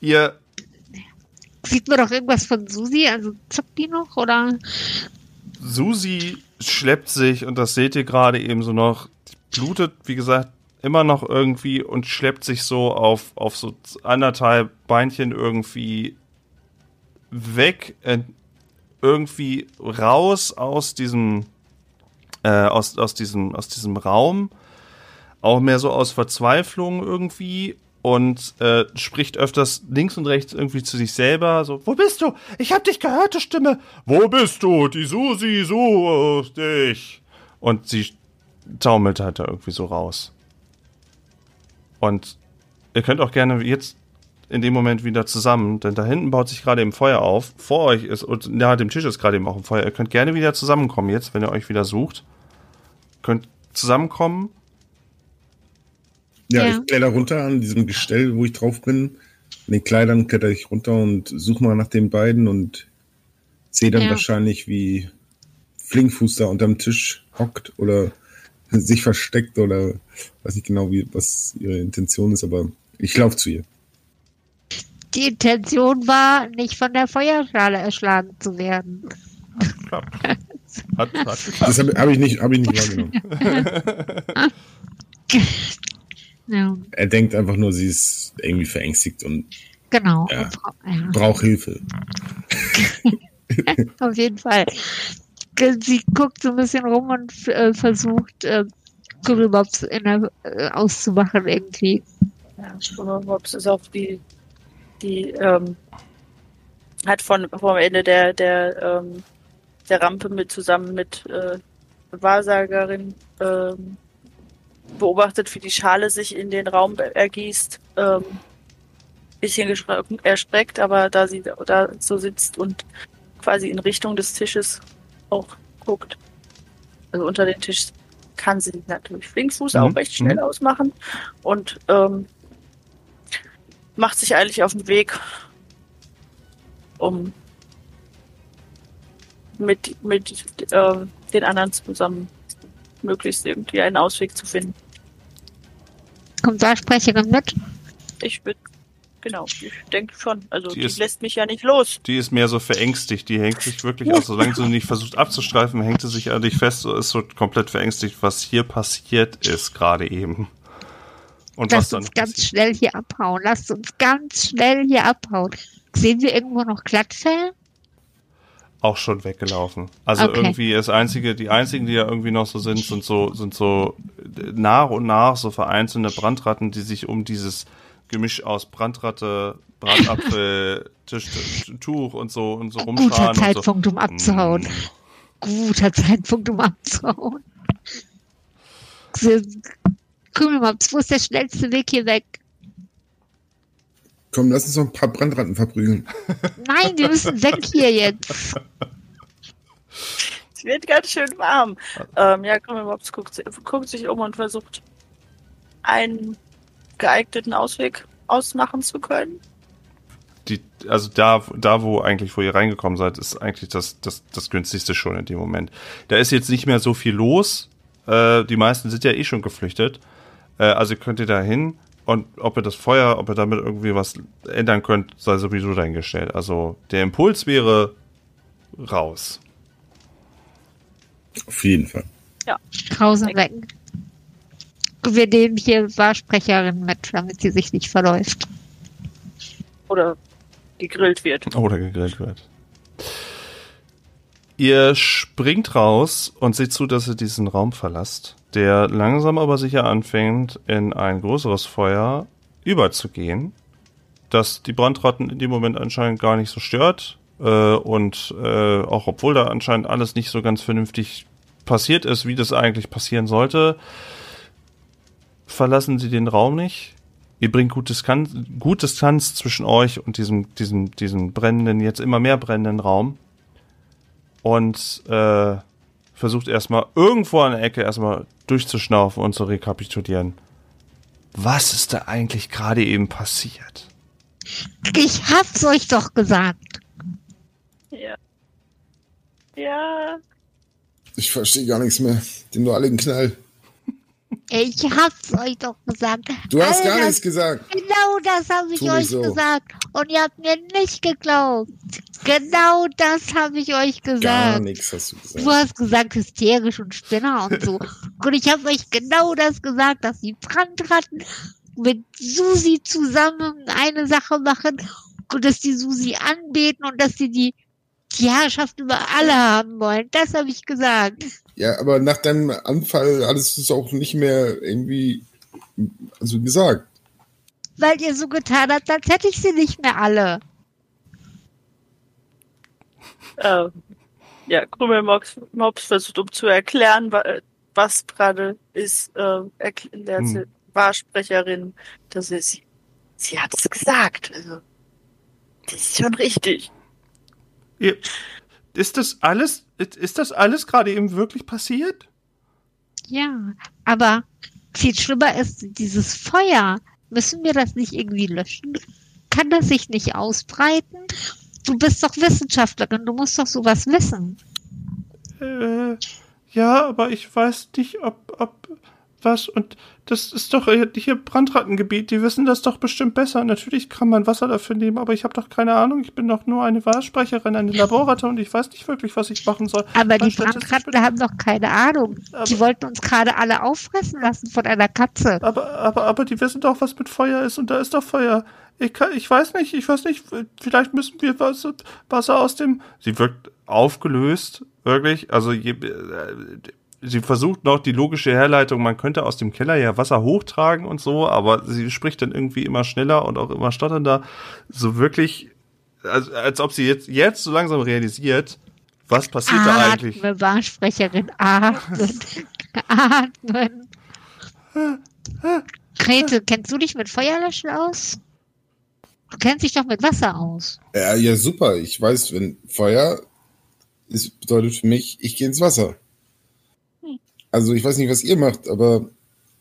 Ihr Sieht man doch irgendwas von Susi? Also zuckt die noch oder? Susi schleppt sich, und das seht ihr gerade eben so noch, die blutet, wie gesagt, immer noch irgendwie und schleppt sich so auf, auf so anderthalb Beinchen irgendwie weg, äh, irgendwie raus aus diesem, äh, aus, aus diesem, aus diesem Raum. Auch mehr so aus Verzweiflung irgendwie und äh, spricht öfters links und rechts irgendwie zu sich selber so, wo bist du? Ich hab dich gehört, die Stimme. Wo bist du? Die Susi sucht dich. Und sie taumelt halt da irgendwie so raus. Und ihr könnt auch gerne jetzt in dem Moment wieder zusammen, denn da hinten baut sich gerade eben Feuer auf. Vor euch ist, und nahe dem Tisch ist gerade eben auch ein Feuer. Ihr könnt gerne wieder zusammenkommen jetzt, wenn ihr euch wieder sucht. Könnt zusammenkommen. Ja, Ja. ich kletter runter an diesem Gestell, wo ich drauf bin. In den Kleidern kletter ich runter und suche mal nach den beiden und sehe dann Ja. wahrscheinlich, wie Flinkfuß da unterm Tisch hockt oder [laughs] sich versteckt oder weiß nicht genau, wie, was ihre Intention ist, aber ich laufe zu ihr. Die Intention war, nicht von der Feuerschale erschlagen zu werden. Hat, hat geklappt. Das habe hab ich nicht, habe ich nicht wahrgenommen. [laughs] Ja, Er denkt einfach nur, sie ist irgendwie verängstigt und genau. Ja. Und bra- ja, braucht Hilfe. [laughs] auf jeden Fall. Sie guckt so ein bisschen rum und äh, versucht, äh, der, äh, auszumachen irgendwie. Ja, ist auf die, die, ähm, hat von, vom Ende der, der, ähm, der Rampe mit zusammen mit, äh, Wahrsagerin, ähm, beobachtet, wie die Schale sich in den Raum ergießt, ähm, bisschen erschreckt, aber da sie da so sitzt und quasi in Richtung des Tisches auch guckt, also unter den Tisch, kann sie natürlich Flinkfuß Mhm, auch recht schnell mhm. ausmachen und ähm, macht sich eigentlich auf den Weg, um mit, mit ähm, den anderen zusammen möglichst irgendwie einen Ausweg zu finden. Kommt Wahlsprecherin mit? Ich würde, genau, ich denke schon. Also Die die, ist- lässt mich ja nicht los. Die ist mehr so verängstigt. Die hängt sich wirklich aus. Solange sie nicht versucht abzustreifen, hängt sie sich an dich fest. So ist so komplett verängstigt, was hier passiert ist gerade eben. Und was Lasst dann uns ganz passiert. schnell hier abhauen. Lasst uns ganz schnell hier abhauen. Sehen wir irgendwo noch Glattfell? auch schon weggelaufen. Also Okay. irgendwie das einzige, die einzigen, die ja irgendwie noch so sind, sind so, sind so nach und nach so vereinzelte Brandratten, die sich um dieses Gemisch aus Brandratte, Bratapfel, [laughs] Tisch, Tuch und so und so rumscharen. Guter und so. Zeitpunkt, um abzuhauen. Mm. Guter Zeitpunkt, um abzuhauen. Krümelmops, wo ist der schnellste Weg hier weg? Komm, lass uns noch ein paar Brandratten verprügeln. [laughs] Nein, wir müssen weg hier jetzt. [laughs] Es wird ganz schön warm. Ähm, ja, Krümmelmops guckt, guckt sich um und versucht, einen geeigneten Ausweg ausmachen zu können. die, also da, da, wo eigentlich, wo ihr reingekommen seid, ist eigentlich das, das, das günstigste schon in dem Moment. Da ist jetzt nicht mehr so viel los. Äh, die meisten sind ja eh schon geflüchtet. Äh, also könnt ihr da hin und ob ihr das Feuer, ob ihr damit irgendwie was ändern könnt, sei sowieso dahingestellt. Also der Impuls wäre raus. Auf jeden Fall. Krause weg. Wir nehmen hier Wahrsprecherin mit, damit sie sich nicht verläuft. Oder gegrillt wird. Oder gegrillt wird. Ihr springt raus und seht zu, dass ihr diesen Raum verlasst, der langsam aber sicher anfängt, in ein größeres Feuer überzugehen, das die Brandratten in dem Moment anscheinend gar nicht so stört. Äh, und äh, auch obwohl da anscheinend alles nicht so ganz vernünftig passiert ist, wie das eigentlich passieren sollte, verlassen sie den Raum nicht. Ihr bringt gut Distanz, gut Distanz zwischen euch und diesem, diesem, diesem brennenden, jetzt immer mehr brennenden Raum. Und äh, versucht erstmal irgendwo an der Ecke erstmal durchzuschnaufen und zu rekapitulieren. Was ist da eigentlich gerade eben passiert? Ich hab's euch doch gesagt. Ja. Ja. Ich verstehe gar nichts mehr. Den nur alle einen Knall. Ich hab's euch doch gesagt. Du hast All gar nichts gesagt. Genau das habe ich euch so. gesagt. Und ihr habt mir nicht geglaubt. Genau das habe ich euch Gar gesagt. nichts hast du gesagt. Du hast gesagt, hysterisch und Spinner und so. [laughs] und ich habe euch genau das gesagt, dass die Brandratten mit Susi zusammen eine Sache machen und dass die Susi anbeten und dass sie die, die Herrschaft über alle haben wollen. Das habe ich gesagt. Ja, aber nach deinem Anfall hattest du es auch nicht mehr irgendwie also gesagt. Weil ihr so getan habt, als hätte ich sie nicht mehr alle. Äh, ja, Krümelmops Mops versucht, um zu erklären, wa- was gerade ist, äh, erklärt Hm. sie Wahrsprecherin, dass es, sie, sie hat es gesagt. Also, das ist schon richtig. Ihr, ist das alles, ist, das alles gerade eben wirklich passiert? Ja, aber viel schlimmer ist dieses Feuer. Müssen wir das nicht irgendwie löschen? Kann das sich nicht ausbreiten? Du bist doch Wissenschaftlerin, du musst doch sowas wissen. Äh, ja, aber ich weiß nicht, ob, ob was und das ist doch hier Brandrattengebiet, die wissen das doch bestimmt besser. Natürlich kann man Wasser dafür nehmen, aber ich habe doch keine Ahnung. Ich bin doch nur eine Wahrsprecherin, eine Laborratte und ich weiß nicht wirklich, was ich machen soll. Aber die Brandratten haben doch keine Ahnung. Aber- Die wollten uns gerade alle auffressen lassen von einer Katze. Aber, aber, aber die wissen doch, was mit Feuer ist und da ist doch Feuer. Ich, kann, ich weiß nicht, ich weiß nicht, vielleicht müssen wir Wasser, Wasser aus dem. Sie wirkt aufgelöst, wirklich. Also je, äh, sie versucht noch die logische Herleitung, man könnte aus dem Keller ja Wasser hochtragen und so, aber sie spricht dann irgendwie immer schneller und auch immer stotternder. So wirklich, als, als ob sie jetzt, jetzt so langsam realisiert, was passiert da eigentlich. Atme, Wahrsprecherin, atmen, [laughs] atmen. Grete, kennst du dich mit Feuerlöschen aus? Du kennst dich doch mit Wasser aus. Ja, ja, super. Ich weiß, wenn Feuer ist, bedeutet für mich, ich gehe ins Wasser. Also ich weiß nicht, was ihr macht, aber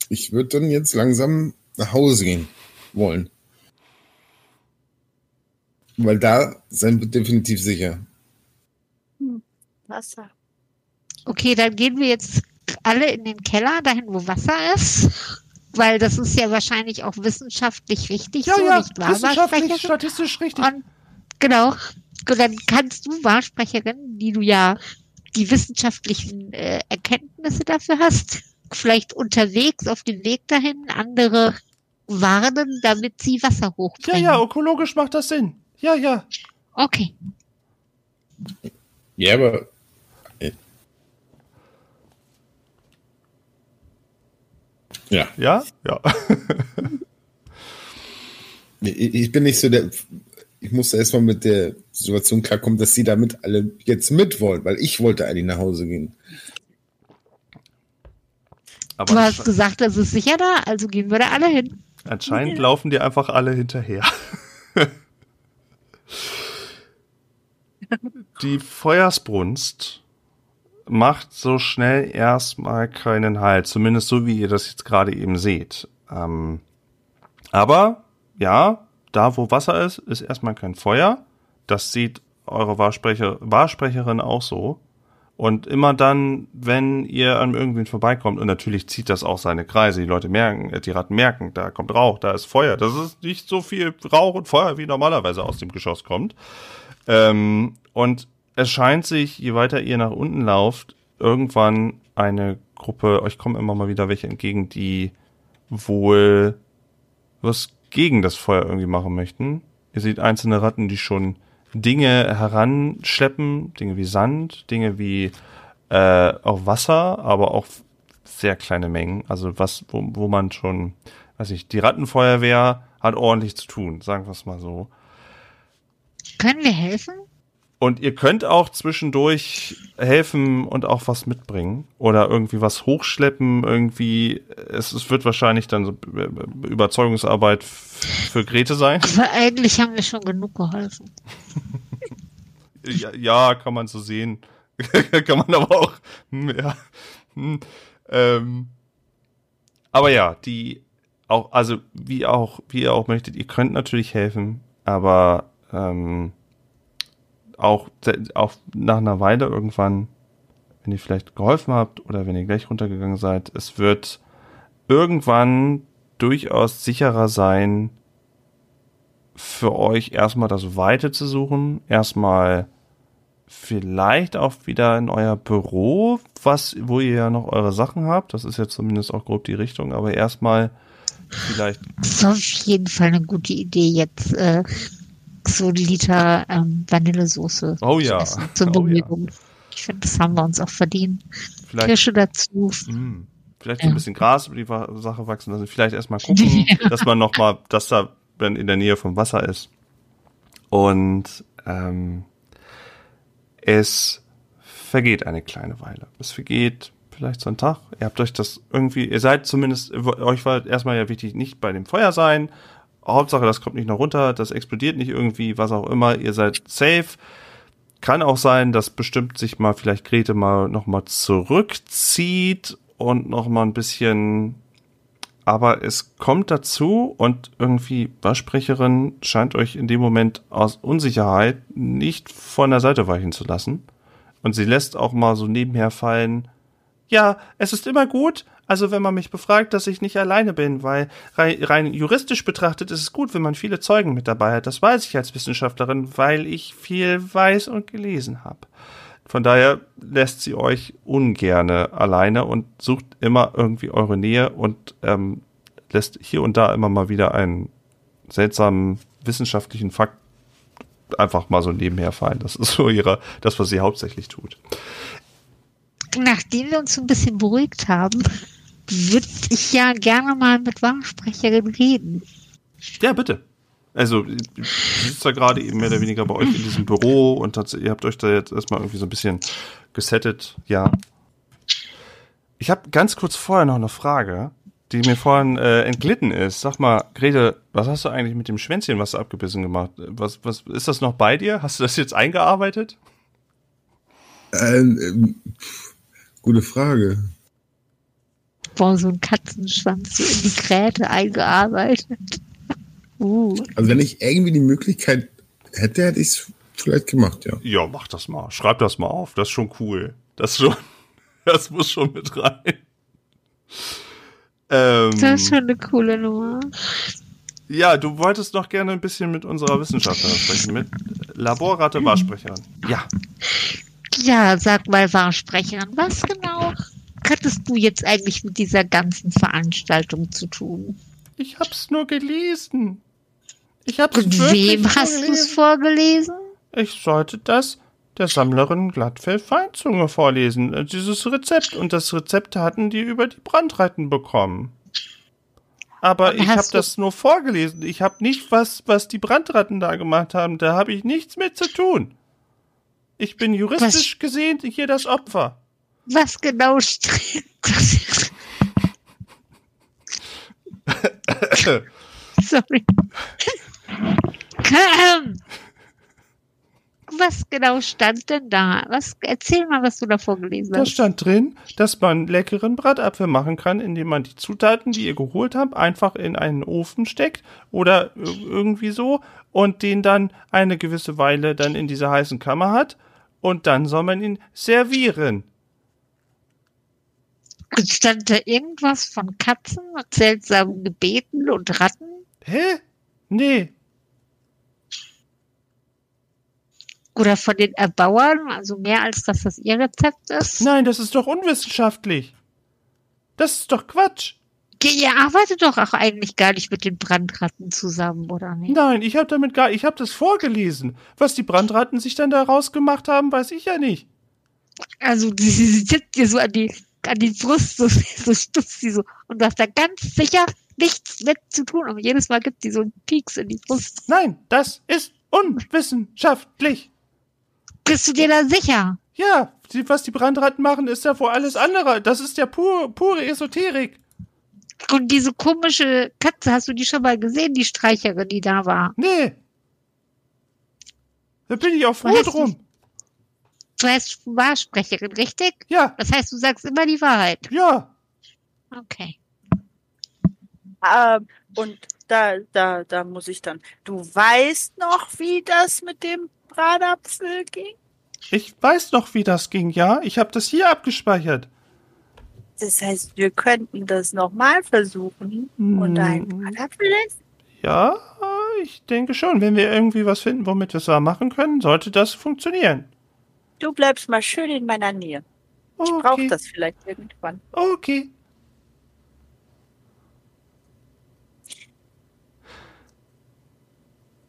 ich würde dann jetzt langsam nach Hause gehen wollen. Weil da sind wir definitiv sicher. Wasser. Okay, dann gehen wir jetzt alle in den Keller, dahin, wo Wasser ist. Weil das ist ja wahrscheinlich auch wissenschaftlich richtig so, nicht wahr, Wahrsprecherin? statistisch richtig. Und genau, und dann kannst du, Wahrsprecherin, die du ja die wissenschaftlichen äh, Erkenntnisse dafür hast, vielleicht unterwegs auf dem Weg dahin andere warnen, damit sie Wasser Ja, hochbringen. ja, ökologisch macht das Sinn. Ja, ja. Okay. Ja, aber äh, ja, Ja? Ja. [laughs] ich bin nicht so der. Ich musste erstmal mit der Situation klarkommen, dass sie damit alle jetzt mit wollen, weil ich wollte eigentlich nach Hause gehen. Aber Du hast gesagt, das ist sicher da, also gehen wir da alle hin. anscheinend laufen dir einfach alle hinterher. [laughs] Die Feuersbrunst macht so schnell erstmal keinen Halt, zumindest so wie ihr das jetzt gerade eben seht. Ähm, aber ja, da wo Wasser ist, ist erstmal kein Feuer. Das sieht eure Wahrsprecher, Wahrsprecherin auch so. Und immer dann, wenn ihr an irgendwen vorbeikommt, und natürlich zieht das auch seine Kreise, die Leute merken, äh, die Ratten merken, da kommt Rauch, da ist Feuer. Das ist nicht so viel Rauch und Feuer, wie normalerweise aus dem Geschoss kommt. Ähm, und es scheint sich, je weiter ihr nach unten lauft, irgendwann eine Gruppe, euch kommen immer mal wieder welche entgegen, die wohl was gegen das Feuer irgendwie machen möchten. Ihr seht einzelne Ratten, die schon Dinge heranschleppen, Dinge wie Sand, Dinge wie äh, auch Wasser, aber auch sehr kleine Mengen. Also was, wo, wo man schon, weiß ich, die Rattenfeuerwehr hat ordentlich zu tun, sagen wir es mal so. Können wir helfen? Und ihr könnt auch zwischendurch helfen und auch was mitbringen oder irgendwie was hochschleppen, irgendwie. Es, es wird wahrscheinlich dann so Überzeugungsarbeit für Grete sein. Aber eigentlich haben wir schon genug geholfen. ja, ja, kann man so sehen. [laughs] kann man aber auch. Ja. hm, Ähm, aber ja, die auch, also wie auch, wie ihr auch möchtet, ihr könnt natürlich helfen, aber ähm, auch, auch nach einer Weile irgendwann, wenn ihr vielleicht geholfen habt oder wenn ihr gleich runtergegangen seid, es wird irgendwann durchaus sicherer sein, für euch erstmal das Weite zu suchen, erstmal vielleicht auch wieder in euer Büro, was, wo ihr ja noch eure Sachen habt. Das ist jetzt zumindest auch grob die Richtung, aber erstmal vielleicht. Das ist auf jeden Fall eine gute Idee, jetzt äh, so ein Liter ähm, Vanillesoße Oh ja. essen zur Oh ja. Beruhigung. Ich finde, das haben wir uns auch verdient. Vielleicht, Kirsche dazu. mh, vielleicht so ein Ja. bisschen Gras über die Sache wachsen lassen. Vielleicht erstmal [laughs] gucken, dass man nochmal, dass da dann in der Nähe vom Wasser ist. Und ähm, es vergeht eine kleine Weile. Es vergeht vielleicht so ein Tag. Ihr habt euch das irgendwie, ihr seid zumindest, euch war erstmal ja wichtig, nicht bei dem Feuer sein. Hauptsache, das kommt nicht noch runter, das explodiert nicht irgendwie, was auch immer. Ihr seid safe. Kann auch sein, dass bestimmt sich mal vielleicht Grete mal nochmal zurückzieht und nochmal ein bisschen. Aber es kommt dazu und irgendwie Waschsprecherin scheint euch in dem Moment aus Unsicherheit nicht von der Seite weichen zu lassen. Und sie lässt auch mal so nebenher fallen. Ja, es ist immer gut, also wenn man mich befragt, dass ich nicht alleine bin, weil rein, rein juristisch betrachtet ist es gut, wenn man viele Zeugen mit dabei hat. Das weiß ich als Wissenschaftlerin, weil ich viel weiß und gelesen habe. Von daher lässt sie euch ungerne alleine und sucht immer irgendwie eure Nähe und ähm, lässt hier und da immer mal wieder einen seltsamen wissenschaftlichen Fakt einfach mal so nebenher fallen. Das ist so ihre, das, was sie hauptsächlich tut. Nachdem wir uns ein bisschen beruhigt haben, würde ich ja gerne mal mit Wahrsprecherin reden. Ja, bitte. Also, ihr sitzt da gerade eben mehr oder weniger bei euch in diesem Büro und tats- ihr habt euch da jetzt erstmal irgendwie so ein bisschen gesettet. Ja. Ich habe ganz kurz vorher noch eine Frage, die mir vorhin äh, entglitten ist. Sag mal, Grete, was hast du eigentlich mit dem Schwänzchen, was du abgebissen gemacht? Was, was ist das noch bei dir? Hast du das jetzt eingearbeitet? Ähm, ähm, gute Frage. Boah, so ein Katzenschwanz so in die Kräte eingearbeitet. Uh. Also wenn ich irgendwie die Möglichkeit hätte, hätte ich es vielleicht gemacht, ja. Ja, mach das mal. Schreib das mal auf. Das ist schon cool. Das ist schon, [laughs] das muss schon mit rein. Ähm, Das ist schon eine coole Nummer. Ja, du wolltest noch gerne ein bisschen mit unserer Wissenschaftlerin sprechen, mit Laborratte Wahrsprecherin. Ja. Ja, sag mal, Wahrsprecherin, was genau hattest du jetzt eigentlich mit dieser ganzen Veranstaltung zu tun? Ich hab's nur gelesen. Ich hab's Und wem nur hast du es gelesen. vorgelesen? Ich sollte das der Sammlerin Glattfell Feinzunge vorlesen, äh, dieses Rezept. Und das Rezept hatten die über die Brandreiten bekommen. Aber ich habe das nur vorgelesen. Ich habe nicht was, was die Brandratten da gemacht haben. Da habe ich nichts mit zu tun. Ich bin juristisch gesehen hier das Opfer. Was genau steht? [laughs] Sorry. Ähm, was genau stand denn da? Was, erzähl mal, was du da vorgelesen Da hast. stand drin, dass man leckeren Bratapfel machen kann, indem man die Zutaten, die ihr geholt habt, einfach in einen Ofen steckt oder ir- irgendwie so und den dann eine gewisse Weile dann in dieser heißen Kammer hat und dann soll man ihn servieren. Stand da irgendwas von Katzen und seltsamen Gebeten und Ratten? Hä? Nee. Oder von den Erbauern? Also mehr als dass das ihr Rezept ist? Nein, das ist doch unwissenschaftlich. Das ist doch Quatsch. Ihr arbeitet doch auch eigentlich gar nicht mit den Brandratten zusammen, oder nicht? Nein, ich habe damit gar, ich habe das vorgelesen. Was die Brandratten sich dann daraus gemacht haben, weiß ich ja nicht. Also sie, tippt dir so an die, an die Brust, so, [laughs] so stutzt sie so. Und du hast da ganz sicher nichts mit zu tun. Und jedes Mal gibt die so einen Pieks in die Brust. Nein, das ist unwissenschaftlich. Bist du dir da sicher? Ja, die, was die Brandratten machen, ist ja wohl alles andere. Das ist ja pur, pure Esoterik. Und diese komische Katze, hast du die schon mal gesehen, die Streicherin, die da war? Nee. Da bin ich auch froh drum. Du heißt Wahrsprecherin, richtig? Ja, Das heißt, du sagst immer die Wahrheit. ja. Okay. Ähm, und da, da, da muss ich dann. Du weißt noch, wie das mit dem Bratapfel ging? Ich weiß noch, wie das ging, ja. Ich habe das hier abgespeichert. Das heißt, wir könnten das nochmal versuchen und einen Hm. Bratapfel essen? Ja, ich denke schon. Wenn wir irgendwie was finden, womit wir es da machen können, sollte das funktionieren. Du bleibst mal schön in meiner Nähe. Ich Okay. brauche das vielleicht irgendwann. Okay.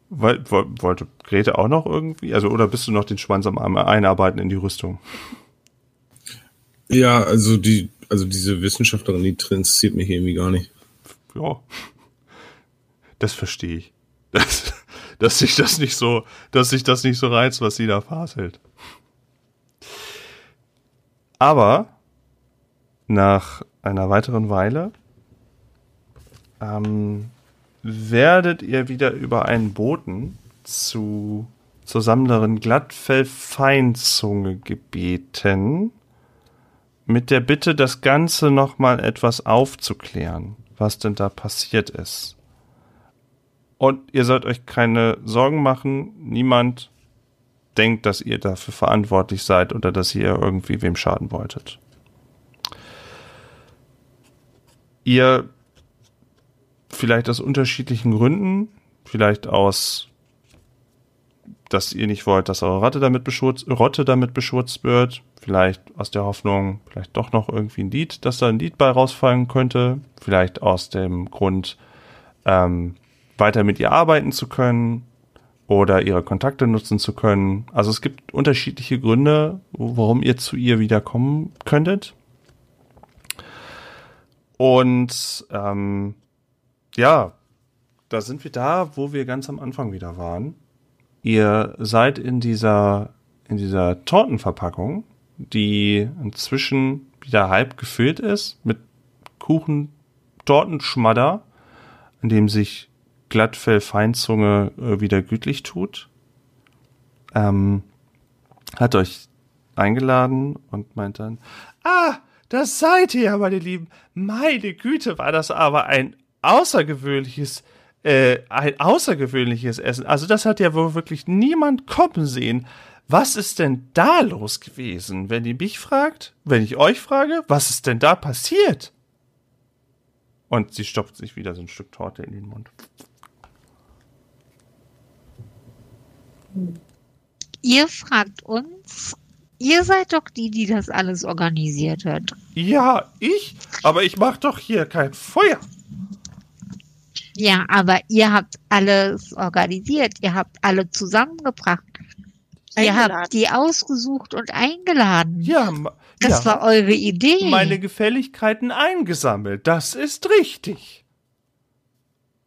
Woll- woll- Wollte Grete auch noch irgendwie? Also, oder bist du noch den Schwanz am Arm einarbeiten in die Rüstung? Ja, also die, also diese Wissenschaftlerin, die interessiert mich irgendwie gar nicht. Ja. Das verstehe ich. [laughs] Das, dass sich das nicht so, dass sich das nicht so reizt, was sie da faselt. Aber nach einer weiteren Weile ähm, werdet ihr wieder über einen Boten zu zur Sammlerin Glattfell Feinzunge gebeten, mit der Bitte, das Ganze nochmal etwas aufzuklären, was denn da passiert ist. Und ihr sollt euch keine Sorgen machen, niemand denkt, dass ihr dafür verantwortlich seid oder dass ihr irgendwie wem schaden wolltet. Ihr vielleicht aus unterschiedlichen Gründen, vielleicht aus, dass ihr nicht wollt, dass eure Ratte damit beschurzt, Rotte damit beschurzt wird, vielleicht aus der Hoffnung, vielleicht doch noch irgendwie ein Lied, dass da ein Lied bei rausfallen könnte, vielleicht aus dem Grund, ähm, weiter mit ihr arbeiten zu können oder ihre Kontakte nutzen zu können. Also es gibt unterschiedliche Gründe, warum ihr zu ihr wiederkommen könntet. Und ähm, ja, da sind wir da, wo wir ganz am Anfang wieder waren. Ihr seid in dieser in dieser Tortenverpackung, die inzwischen wieder halb gefüllt ist mit Kuchen, Tortenschmadder, in dem sich Glattfell Feinzunge äh, wieder gütlich tut. Ähm, hat euch eingeladen und meint dann, ah, das seid ihr ja, meine Lieben. Meine Güte, war das aber ein außergewöhnliches, äh, ein außergewöhnliches Essen. Also das hat ja wohl wirklich niemand kommen sehen. Was ist denn da los gewesen? Wenn ihr mich fragt, wenn ich euch frage, was ist denn da passiert? Und sie stopft sich wieder so ein Stück Torte in den Mund. Ihr fragt uns, ihr seid doch die, die das alles organisiert hat. Ja, ich? Aber ich mach doch hier kein Feuer. Ja, aber ihr habt alles organisiert. Ihr habt alle zusammengebracht. Ihr Eingeladen. habt die ausgesucht und eingeladen. Ja, Das ja. war eure Idee. meine Gefälligkeiten eingesammelt. Das ist richtig.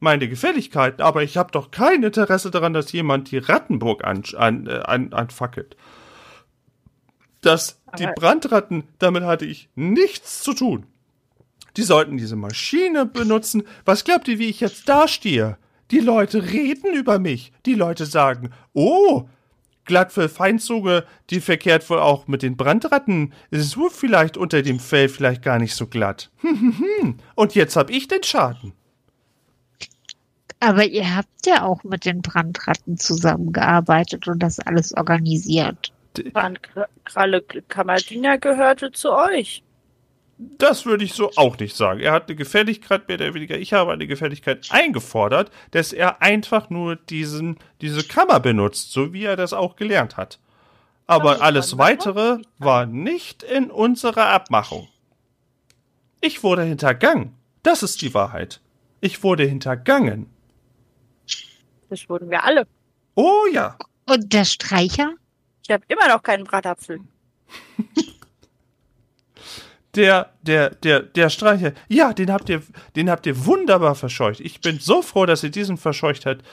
Meine Gefälligkeiten, aber ich habe doch kein Interesse daran, dass jemand die Rattenburg an, an, äh, an, anfackelt. Das, die Brandratten, damit hatte ich nichts zu tun. Die sollten diese Maschine benutzen. Was glaubt ihr, wie ich jetzt dastehe? Die Leute reden über mich. Die Leute sagen, oh, glatt für Feinzuge, die verkehrt wohl auch mit den Brandratten. Es ist wohl vielleicht unter dem Fell vielleicht gar nicht so glatt. Und jetzt hab ich den Schaden. Aber ihr habt ja auch mit den Brandratten zusammengearbeitet und das alles organisiert. Kralle Kammerdiener gehörte zu euch. Das würde ich so auch nicht sagen. Er hat eine Gefälligkeit mehr oder weniger. Ich habe eine Gefälligkeit eingefordert, dass er einfach nur diesen, diese Kammer benutzt, so wie er das auch gelernt hat. Aber alles weitere war nicht in unserer Abmachung. Ich wurde hintergangen. Das ist die Wahrheit. Ich wurde hintergangen. Das wurden wir alle. Oh ja. Und der Streicher? Ich habe immer noch keinen Bratapfel. [laughs] der, der, der, der Streicher, ja, den habt ihr, den habt ihr wunderbar verscheucht. Ich bin so froh, dass ihr diesen verscheucht habt.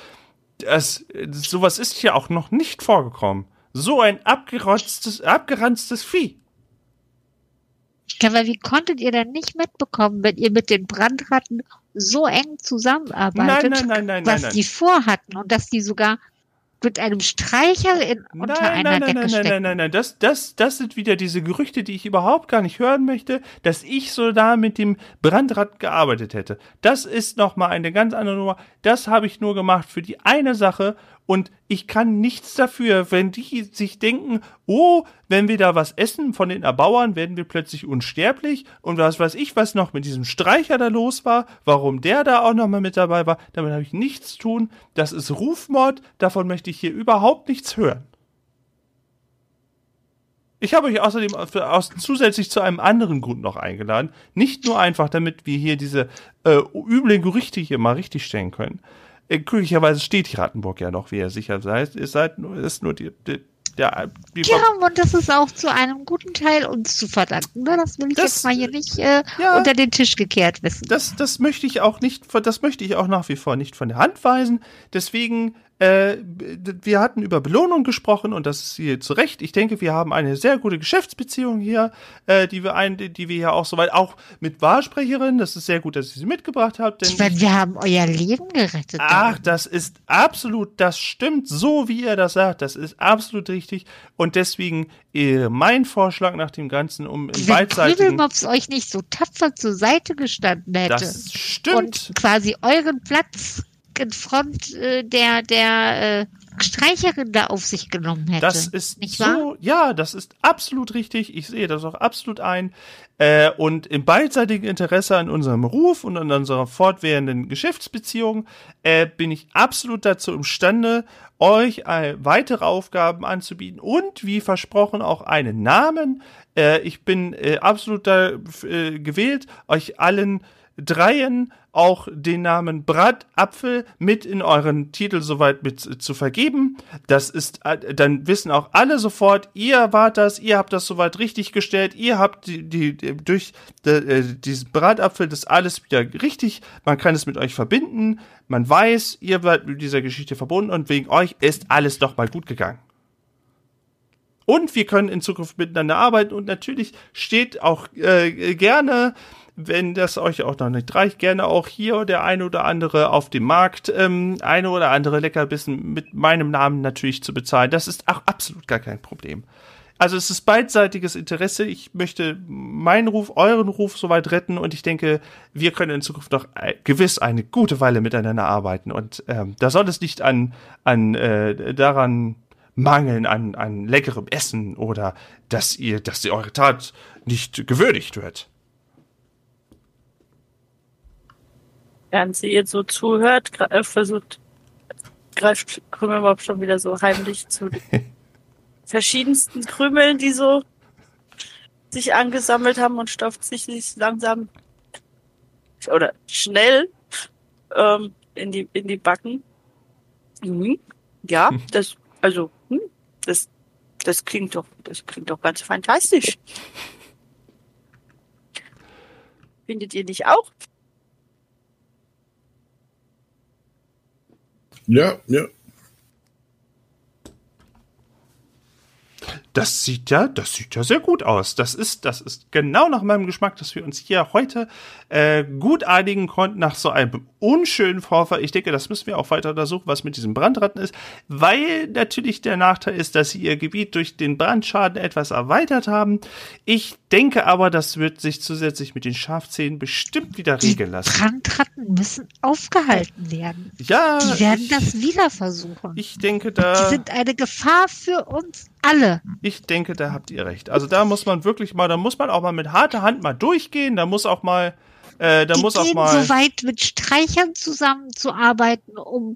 Das, sowas ist hier auch noch nicht vorgekommen. So ein abgerotztes, abgeranztes Vieh. Aber wie konntet ihr denn nicht mitbekommen, wenn ihr mit den Brandratten so eng zusammenarbeitet, nein, nein, nein, was nein, die vorhatten und dass die sogar mit einem Streicher in, unter nein, einer nein, nein, Decke nein, stecken. nein, nein, nein, das, das, das sind wieder diese Gerüchte, die ich überhaupt gar nicht hören möchte, dass ich so da mit dem Brandrad gearbeitet hätte. Das ist nochmal eine ganz andere Nummer. Das habe ich nur gemacht für die eine Sache und ich kann nichts dafür, wenn die sich denken, oh, wenn wir da was essen von den Erbauern, werden wir plötzlich unsterblich und was weiß ich, was noch mit diesem Streicher da los war, warum der da auch nochmal mit dabei war, damit habe ich nichts zu tun. Das ist Rufmord, davon möchte ich hier überhaupt nichts hören. Ich habe euch außerdem zusätzlich zu einem anderen Grund noch eingeladen. Nicht nur einfach, damit wir hier diese äh, üblen Gerüchte hier mal richtig stellen können. Äh, glücklicherweise steht die Rattenburg ja noch, wie ihr sicher seid. Ihr seid nur, ist nur die, die, der, die Ja, und das ist auch zu einem guten Teil uns zu verdanken. Ne? Das will ich Das- jetzt mal hier nicht äh, ja. unter den Tisch gekehrt wissen. das, das möchte ich auch nicht, das möchte ich auch nach wie vor nicht von der Hand weisen. Deswegen, äh, wir hatten über Belohnung gesprochen und das ist hier zu Recht. Ich denke, wir haben eine sehr gute Geschäftsbeziehung hier, äh, die wir ein, die wir hier auch soweit auch mit Wahrsprecherin. Das ist sehr gut, dass ihr sie mitgebracht habt. Ich meine, wir haben euer Leben gerettet. Ach, das ist absolut, das stimmt so, wie ihr das sagt. Das ist absolut richtig. Und deswegen äh, mein Vorschlag nach dem Ganzen, um im Wenn beidseitigen. Krümelmops euch nicht so tapfer zur Seite gestanden hätte Das stimmt. und quasi euren Platz in Front äh, der, der äh, Streicherin da auf sich genommen hätte. Das ist nicht so, wahr? ja, das ist absolut richtig. Ich sehe das auch absolut ein. Äh, und im beidseitigen Interesse an unserem Ruf und an unserer fortwährenden Geschäftsbeziehung äh, bin ich absolut dazu imstande, euch äh, weitere Aufgaben anzubieten und wie versprochen auch einen Namen. Äh, ich bin äh, absolut da, äh, gewählt, euch allen dreien auch den Namen Bratapfel mit in euren Titel soweit mit zu vergeben. Das ist, äh, dann wissen auch alle sofort, ihr wart das, ihr habt das soweit richtig gestellt, ihr habt die, die, durch äh, diesen Bratapfel das alles wieder richtig, man kann es mit euch verbinden, man weiß, ihr seid mit dieser Geschichte verbunden und wegen euch ist alles doch mal gut gegangen. Und wir können in Zukunft miteinander arbeiten und natürlich steht auch äh, gerne, wenn das euch auch noch nicht reicht, gerne auch hier der eine oder andere auf dem Markt ähm, eine oder andere Leckerbissen mit meinem Namen natürlich zu bezahlen. Das ist auch absolut gar kein Problem. Also es ist beidseitiges Interesse. Ich möchte meinen Ruf, euren Ruf soweit retten und ich denke, wir können in Zukunft noch äh, gewiss eine gute Weile miteinander arbeiten und ähm, da soll es nicht an an äh, daran mangeln an an leckerem Essen oder dass ihr dass ihr eure Tat nicht gewürdigt wird. Während sie jetzt so zuhört, äh, versucht, greift Krümelmob schon wieder so heimlich zu den [laughs] verschiedensten Krümeln, die so sich angesammelt haben und stopft sich sich langsam oder schnell ähm, in die in die Backen. Mhm. Ja, das also hm, das das klingt doch das klingt doch ganz fantastisch. [laughs] Findet ihr nicht auch? Ja, ja. Das sieht ja, das sieht ja sehr gut aus. Das ist, das ist genau nach meinem Geschmack, dass wir uns hier heute äh, gut einigen konnten nach so einem unschönen Vorfall. Ich denke, das müssen wir auch weiter untersuchen, was mit diesem Brandratten ist, weil natürlich der Nachteil ist, dass sie ihr Gebiet durch den Brandschaden etwas erweitert haben. Ich denke aber, das wird sich zusätzlich mit den Schafzähnen bestimmt wieder regeln lassen. Brandratten müssen aufgehalten werden. Ja, Die werden das wieder versuchen. ich denke, Die da. sind eine Gefahr für uns alle. Ich denke, da habt ihr recht. Also da muss man wirklich mal, da muss man auch mal mit harter Hand mal durchgehen. Da muss auch mal, äh, da die muss auch mal. so weit mit Streichern zusammenzuarbeiten, um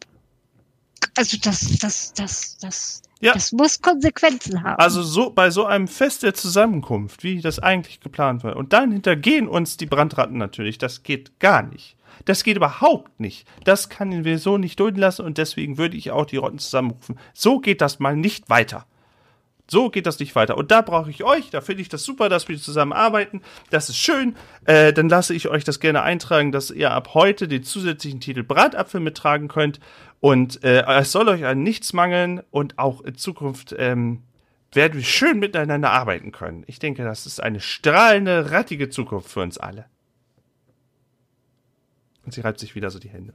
also das, das, das, das, Ja. das muss Konsequenzen haben. Also so bei so einem Fest der Zusammenkunft, wie das eigentlich geplant war, und dann hintergehen uns die Brandratten natürlich. Das geht gar nicht. Das geht überhaupt nicht. Das kann wir so nicht dulden lassen und deswegen würde ich auch die Rotten zusammenrufen. So geht das mal nicht weiter. So geht das nicht weiter. Und da brauche ich euch. Da finde ich das super, dass wir zusammen arbeiten. Das ist schön. Äh, dann lasse ich euch das gerne eintragen, dass ihr ab heute den zusätzlichen Titel Bratapfel mittragen könnt. Und äh, es soll euch an nichts mangeln. Und auch in Zukunft ähm, werden wir schön miteinander arbeiten können. Ich denke, das ist eine strahlende, rattige Zukunft für uns alle. Und sie reibt sich wieder so die Hände.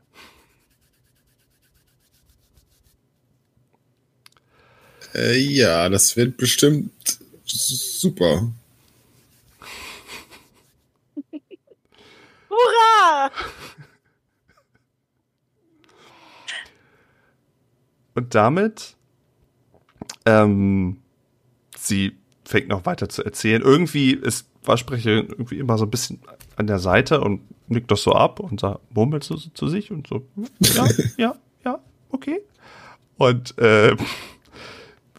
Äh, ja, das wird bestimmt super. [laughs] Hurra! Und damit, ähm, sie fängt noch weiter zu erzählen. Irgendwie ist Waschbrecherin irgendwie immer so ein bisschen an der Seite und nickt das so ab und sagt, murmelt so zu sich und so, ja, ja, ja, okay. Und äh,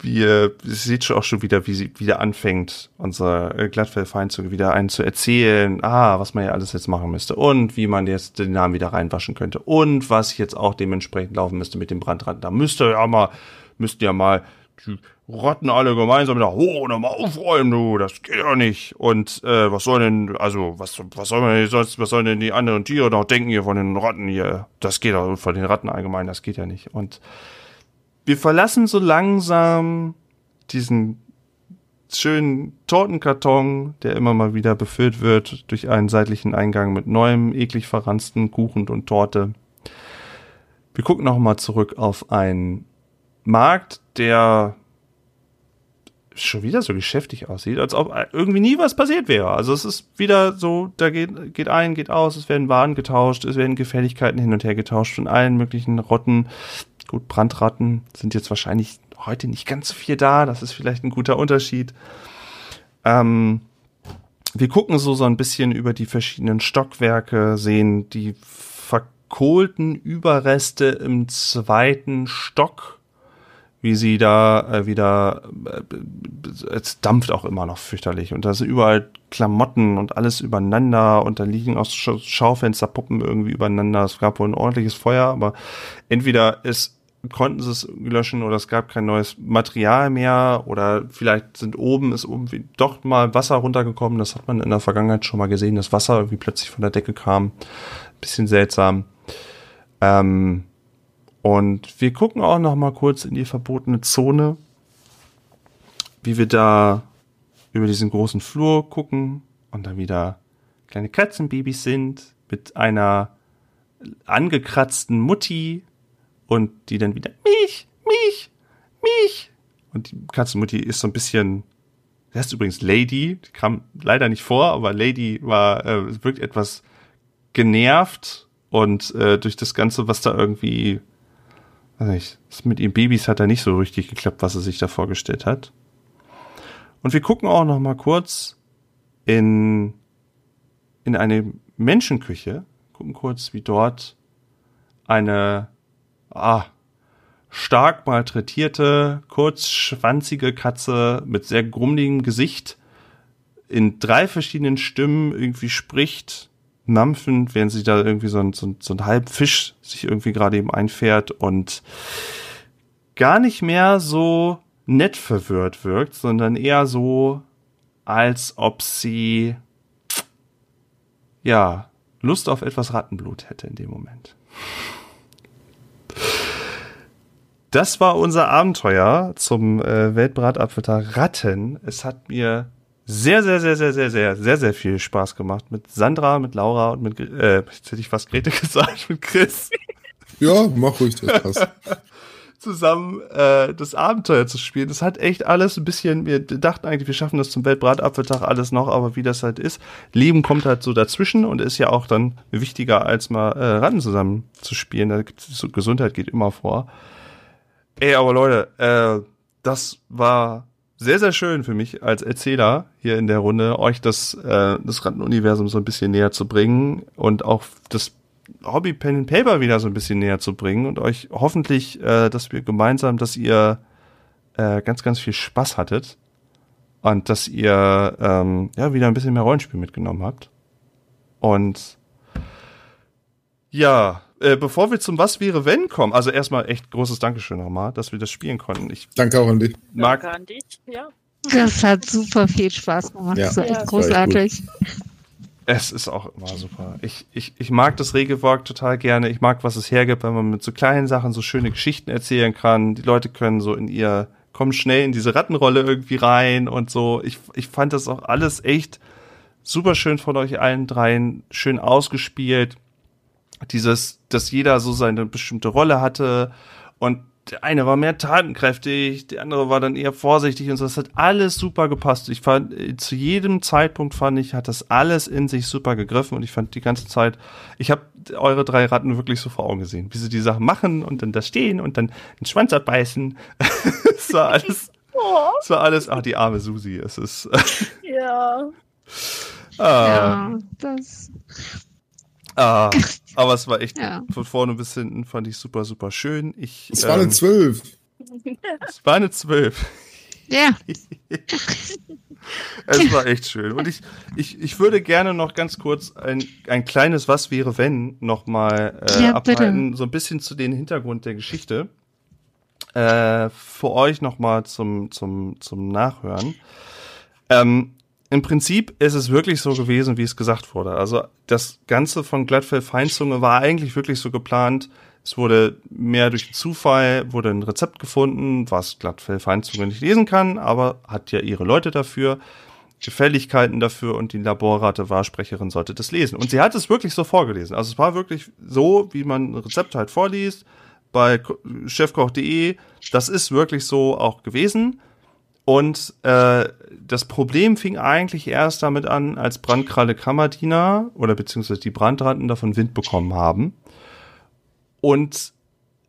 wir sie sieht schon auch schon wieder, wie sie wieder anfängt, unser äh, Glattfellfeind zu wieder einen zu erzählen, ah, was man ja alles jetzt machen müsste und wie man jetzt den Namen wieder reinwaschen könnte und was jetzt auch dementsprechend laufen müsste mit dem Brandrand. Da müsste ja mal, müssten ja mal die Rotten alle gemeinsam da hoch und mal aufräumen, du, das geht ja nicht. Und äh, was soll denn, also was, was soll man denn sonst, was sollen denn die anderen Tiere noch denken hier von den Ratten hier? Das geht doch, von den Ratten allgemein, das geht ja nicht. Und wir verlassen so langsam diesen schönen Tortenkarton, der immer mal wieder befüllt wird durch einen seitlichen Eingang mit neuem, eklig verransten Kuchen und Torte. Wir gucken noch mal zurück auf einen Markt, der schon wieder so geschäftig aussieht, als ob irgendwie nie was passiert wäre. Also es ist wieder so, da geht, geht ein, geht aus, es werden Waren getauscht, es werden Gefälligkeiten hin und her getauscht von allen möglichen Rotten. Gut, Brandratten sind jetzt wahrscheinlich heute nicht ganz so viel da, das ist vielleicht ein guter Unterschied. Ähm, wir gucken so, so ein bisschen über die verschiedenen Stockwerke, sehen die verkohlten Überreste im zweiten Stock wie sie da äh, wieder, äh, es dampft auch immer noch fürchterlich und da sind überall Klamotten und alles übereinander und da liegen auch Sch Schaufensterpuppen irgendwie übereinander. Es gab wohl ein ordentliches Feuer, aber entweder ist konnten sie es löschen oder es gab kein neues Material mehr oder vielleicht sind oben ist irgendwie doch mal Wasser runtergekommen. Das hat man in der Vergangenheit schon mal gesehen, dass Wasser irgendwie plötzlich von der Decke kam. Bisschen seltsam. Ähm, und wir gucken auch noch mal kurz in die verbotene Zone, wie wir da über diesen großen Flur gucken und dann wieder kleine Katzenbabys sind mit einer angekratzten Mutti und die dann wieder mich, mich, mich. Und die Katzenmutti ist so ein bisschen, das ist übrigens Lady, die kam leider nicht vor, aber Lady war, äh, wirkt etwas genervt und äh, durch das Ganze, was da irgendwie nicht, das mit ihren Babys hat da nicht so richtig geklappt, was er sich da vorgestellt hat. Und wir gucken auch noch mal kurz in, in eine Menschenküche, gucken kurz, wie dort eine ah, stark malträtierte, kurzschwanzige Katze mit sehr grummeligem Gesicht in drei verschiedenen Stimmen irgendwie spricht mampfend, während sie da irgendwie so ein, so so ein halb Fisch sich irgendwie gerade eben einfährt und gar nicht mehr so nett verwirrt wirkt, sondern eher so, als ob sie ja Lust auf etwas Rattenblut hätte in dem Moment. das war unser Abenteuer zum äh, Weltbratapfeltag Ratten. Es hat mir sehr, sehr, sehr, sehr, sehr, sehr, sehr, sehr viel Spaß gemacht mit Sandra, mit Laura und mit, äh, jetzt hätte ich fast Grete [laughs] gesagt, mit Chris Ja, mach ruhig, das passt. [laughs] zusammen äh, das Abenteuer zu spielen. Das hat echt alles ein bisschen, wir dachten eigentlich, wir schaffen das zum Weltbratapfeltag alles noch, aber wie das halt ist, Leben kommt halt so dazwischen und ist ja auch dann wichtiger, als mal äh, Ratten zusammen zu spielen. Da Gesundheit geht immer vor. Ey, aber Leute, äh, das war sehr, sehr schön für mich als Erzähler hier in der Runde, euch das, äh, das Rattenuniversum so ein bisschen näher zu bringen und auch das Hobby Pen and Paper wieder so ein bisschen näher zu bringen und euch hoffentlich, äh, dass wir gemeinsam, dass ihr äh, ganz, ganz viel Spaß hattet und dass ihr ähm, ja wieder ein bisschen mehr Rollenspiel mitgenommen habt. Und ja, äh, bevor wir zum Was wäre wenn kommen, also erstmal echt großes Dankeschön nochmal, dass wir das spielen konnten. Ich Danke auch an dich. mag Danke an dich. Ja. Das hat super viel Spaß gemacht. Ja, das war ja, echt echt großartig. Es ist auch immer super. Ich, ich, ich mag das Regelwerk total gerne. Ich mag, was es hergibt, wenn man mit so kleinen Sachen so schöne Geschichten erzählen kann. Die Leute können so in ihr, kommen schnell in diese Rattenrolle irgendwie rein und so. Ich, ich fand das auch alles echt super schön von euch allen dreien, schön ausgespielt. Dieses, dass jeder so seine bestimmte Rolle hatte und der eine war mehr tatenkräftig, der andere war dann eher vorsichtig und so. Das hat alles super gepasst. Ich fand, äh, zu jedem Zeitpunkt fand ich, hat das alles in sich super gegriffen und ich fand die ganze Zeit, ich habe eure drei Ratten wirklich so vor Augen gesehen, wie sie die Sachen machen und dann da stehen und dann den Schwanz abbeißen. [laughs] Es war alles, es war alles, ach, die arme Susi, es ist, [laughs] ja. ah, Ja, das, ah, [laughs] aber es war echt ja. von vorne bis hinten fand ich super, super schön. Ich, Es war eine ähm, Zwölf. es war eine Zwölf. Ja, [laughs] Es war echt schön. Und ich, ich, ich würde gerne noch ganz kurz ein, ein kleines Was wäre wenn nochmal äh, Ja, abhalten, so ein bisschen zu den Hintergrund der Geschichte. Äh, für euch nochmal zum, zum, zum Nachhören. Ähm, Im Prinzip ist es wirklich so gewesen, wie es gesagt wurde. Also das Ganze von Glattfell Feinzunge war eigentlich wirklich so geplant. Es wurde mehr durch Zufall, wurde ein Rezept gefunden, was Glattfell Feinzunge nicht lesen kann, aber hat ja ihre Leute dafür, Gefälligkeiten dafür und die Laborrate Wahrsprecherin sollte das lesen. Und sie hat es wirklich so vorgelesen. Also es war wirklich so, wie man ein Rezept halt vorliest bei Ko- chefkoch.de. Das ist wirklich so auch gewesen. Und äh, das Problem fing eigentlich erst damit an, als Brandkralle Kammerdiener oder beziehungsweise die Brandratten davon Wind bekommen haben. Und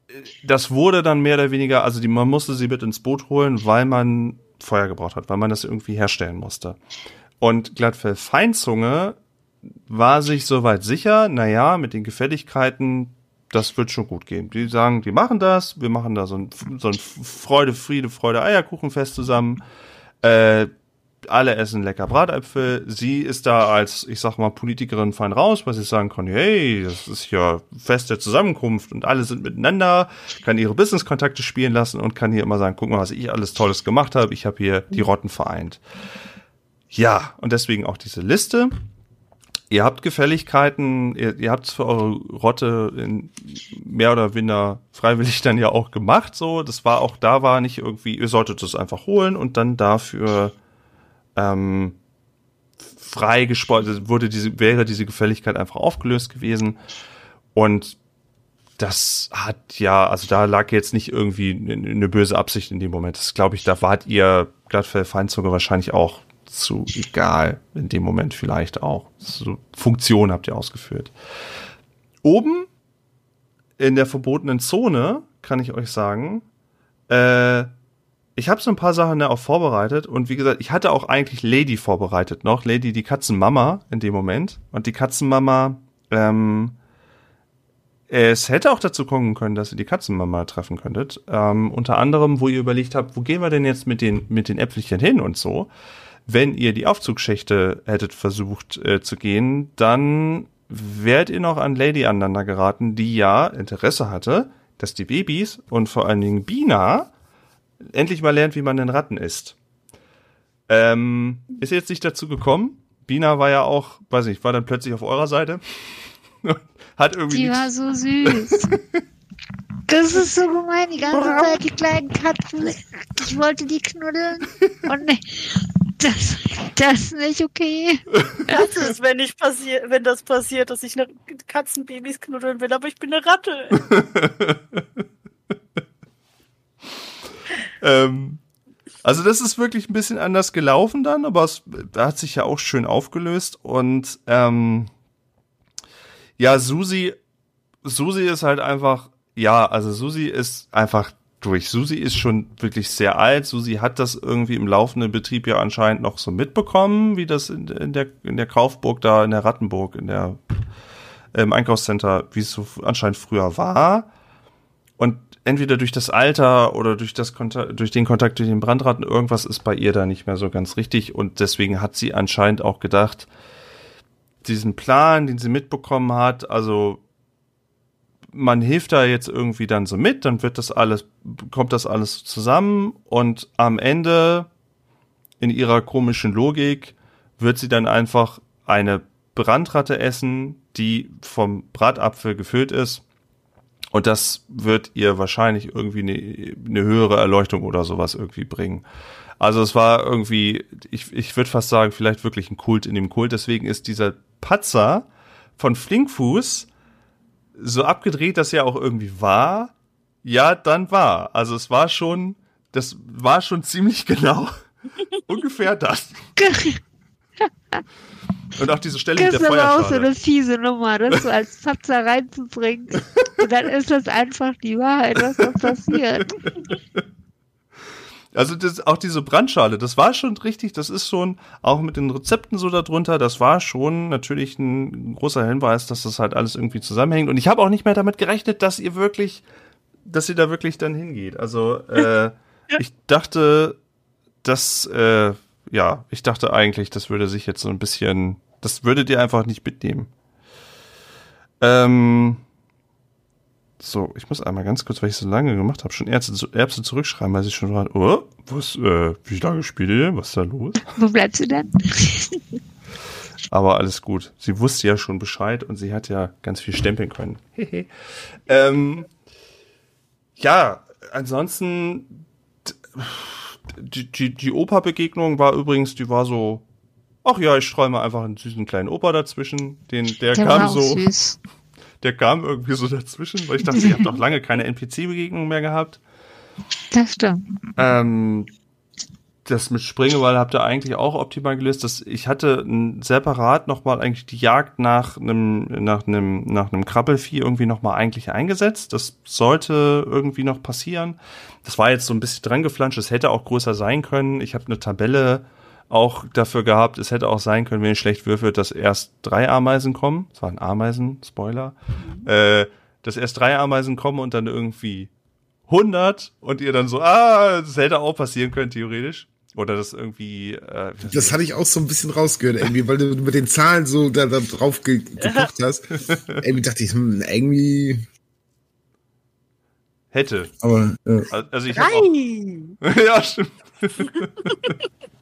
äh, das wurde dann mehr oder weniger, also die, man musste sie mit ins Boot holen, weil man Feuer gebraucht hat, weil man das irgendwie herstellen musste. Und Glattfell Feinzunge war sich soweit sicher, naja, mit den Gefälligkeiten, das wird schon gut gehen. Die sagen, die machen das, wir machen da so ein, so ein Freude, Friede, Freude, Eierkuchenfest zusammen. Äh, alle essen lecker Bratäpfel. Sie ist da als, ich sag mal, Politikerin fein raus, weil sie sagen kann, hey, das ist ja Fest der Zusammenkunft und alle sind miteinander, kann ihre Business-Kontakte spielen lassen und kann hier immer sagen, guck mal, was ich alles Tolles gemacht habe. Ich habe hier die Rotten vereint. Ja, und deswegen auch diese Liste. Ihr habt Gefälligkeiten, ihr, ihr habt für eure Rotte in mehr oder weniger freiwillig dann ja auch gemacht, so. Das war auch, da war nicht irgendwie, ihr solltet es einfach holen und dann dafür ähm, freigespeist, wurde diese, wäre diese Gefälligkeit einfach aufgelöst gewesen. Und das hat ja, also da lag jetzt nicht irgendwie eine böse Absicht in dem Moment. Das glaube ich, da wart ihr Glattfell Feinzunge wahrscheinlich auch zu egal in dem Moment vielleicht auch. So Funktion habt ihr ausgeführt. Oben in der verbotenen Zone kann ich euch sagen, äh, ich habe so ein paar Sachen da auch vorbereitet und wie gesagt, ich hatte auch eigentlich Lady vorbereitet noch, Lady die Katzenmama in dem Moment und die Katzenmama, ähm, es hätte auch dazu kommen können, dass ihr die Katzenmama treffen könntet. Ähm, unter anderem, wo ihr überlegt habt, wo gehen wir denn jetzt mit den mit den Äpfelchen hin und so. Wenn ihr die Aufzugschächte hättet versucht äh, zu gehen, dann wärt ihr noch an Lady aneinander geraten, die ja Interesse hatte, dass die Babys und vor allen Dingen Bina endlich mal lernt, wie man den Ratten isst. Ähm, ist jetzt nicht dazu gekommen. Bina war ja auch, weiß nicht, war dann plötzlich auf eurer Seite. [laughs] Hat irgendwie die war so süß. Das ist so gemein, die ganze Zeit die kleinen Katzen. Ich wollte die knuddeln. Und das, das ist nicht okay. Das ist, wenn, ich passier wenn das passiert, dass ich eine Katzenbabys knuddeln will, aber ich bin eine Ratte. [laughs] ähm, also das ist wirklich ein bisschen anders gelaufen dann, aber es hat sich ja auch schön aufgelöst und ähm, ja, Susi, Susi ist halt einfach, ja, also Susi ist einfach durch. Susi ist schon wirklich sehr alt. Susi hat das irgendwie im laufenden Betrieb ja anscheinend noch so mitbekommen, wie das in, in der in der Kaufburg da in der Rattenburg in der im Einkaufscenter, wie es so anscheinend früher war. Und entweder durch das Alter oder durch das Kontakt, durch den Kontakt durch den Brandratten irgendwas ist bei ihr da nicht mehr so ganz richtig und deswegen hat sie anscheinend auch gedacht, diesen Plan, den sie mitbekommen hat, also man hilft da jetzt irgendwie dann so mit, dann wird das alles, kommt das alles zusammen und am Ende in ihrer komischen Logik wird sie dann einfach eine Brandratte essen, die vom Bratapfel gefüllt ist. Und das wird ihr wahrscheinlich irgendwie eine, eine höhere Erleuchtung oder sowas irgendwie bringen. Also es war irgendwie, ich, ich würde fast sagen, vielleicht wirklich ein Kult in dem Kult. Deswegen ist dieser Patzer von Flinkfuß so abgedreht, dass er auch irgendwie war. Ja, dann war. Also es war schon, das war schon ziemlich [laughs] genau ungefähr das. [laughs] Und auch diese Stelle Das mit ist der aber auch so Feuerschale. eine fiese Nummer, das so als Patzer reinzubringen. [laughs] Und dann ist das einfach die Wahrheit, was da passiert. Also das, auch diese Brandschale, das war schon richtig, das ist schon, auch mit den Rezepten so darunter, das war schon natürlich ein großer Hinweis, dass das halt alles irgendwie zusammenhängt. Und ich habe auch nicht mehr damit gerechnet, dass ihr wirklich, dass ihr da wirklich dann hingeht. Also [laughs] äh, ich dachte, dass, äh, ja, ich dachte eigentlich, das würde sich jetzt so ein bisschen, das würdet ihr einfach nicht mitnehmen. Ähm, so, ich muss einmal ganz kurz, weil ich so lange gemacht habe, schon Erbse, Erbse zurückschreiben, weil ich schon war, oh, was, äh, wie lange spielt ihr denn? Was ist da los? [laughs] Wo bleibst du denn? [laughs] Aber alles gut. Sie wusste ja schon Bescheid und sie hat ja ganz viel stempeln können. [laughs] ähm, ja, ansonsten, die, die, die Opa-Begegnung war übrigens, die war so, ach ja, ich streue mal einfach einen süßen kleinen Opa dazwischen. Den, der, Der kam war auch so, süß. Der kam irgendwie so dazwischen, weil ich dachte, ihr habt doch lange keine NPC-Begegnung mehr gehabt. Das stimmt. Ähm, das mit Springeball habt ihr eigentlich auch optimal gelöst. Das, ich hatte separat nochmal eigentlich die Jagd nach einem nach einem nach einem Krabbelvieh irgendwie nochmal eigentlich eingesetzt. Das sollte irgendwie noch passieren. Das war jetzt so ein bisschen dran geflanscht. Es hätte auch größer sein können. Ich habe eine Tabelle auch dafür gehabt. Es hätte auch sein können, wenn ihr schlecht würfelt, dass erst drei Ameisen kommen. Das waren Ameisen, Spoiler. Äh, dass erst drei Ameisen kommen und dann irgendwie 100 und ihr dann so, ah, das hätte auch passieren können, theoretisch. Oder das irgendwie. Äh, Das hatte ich auch so ein bisschen rausgehört, irgendwie, weil du mit den Zahlen so da, da drauf ge [laughs] geguckt hast. irgendwie dachte ich, hm, irgendwie, hätte. aber äh, Also ich hab auch, Nein! [laughs] ja, stimmt. [laughs]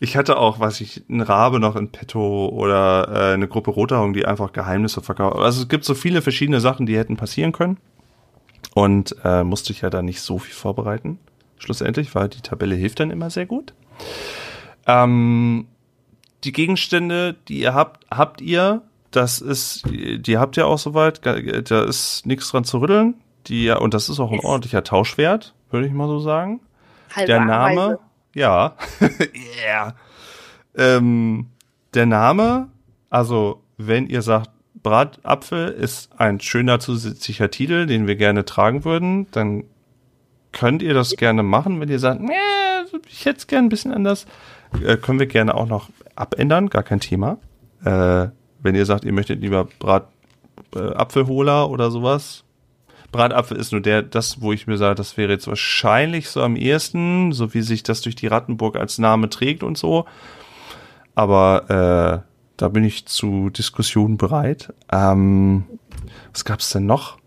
ich hatte auch, was ich, ein Rabe noch in petto oder äh, eine Gruppe Rotaugen, die einfach Geheimnisse verkaufen. Also es gibt so viele verschiedene Sachen, die hätten passieren können. Und äh, musste ich ja da nicht so viel vorbereiten. Schlussendlich, weil die Tabelle hilft dann immer sehr gut. Ähm, die Gegenstände, die ihr habt, habt ihr. Das ist, die habt ihr auch soweit. Da ist nichts dran zu rütteln. Die, und das ist auch ein ordentlicher Tauschwert, würde ich mal so sagen. Halbe Der Name, Ameise. Ja, [laughs] yeah. ähm, der Name, also wenn ihr sagt, Bratapfel ist ein schöner zusätzlicher Titel, den wir gerne tragen würden, dann könnt ihr das gerne machen. Wenn ihr sagt, nee, ich hätte es gerne ein bisschen anders, äh, können wir gerne auch noch abändern, gar kein Thema. Äh, wenn ihr sagt, ihr möchtet lieber Brat äh, oder sowas. Bratapfel ist nur der, das, wo ich mir sage, das wäre jetzt wahrscheinlich so am ehesten, so wie sich das durch die Rattenburg als Name trägt und so. Aber äh, da bin ich zu Diskussionen bereit. Ähm, was gab's denn noch?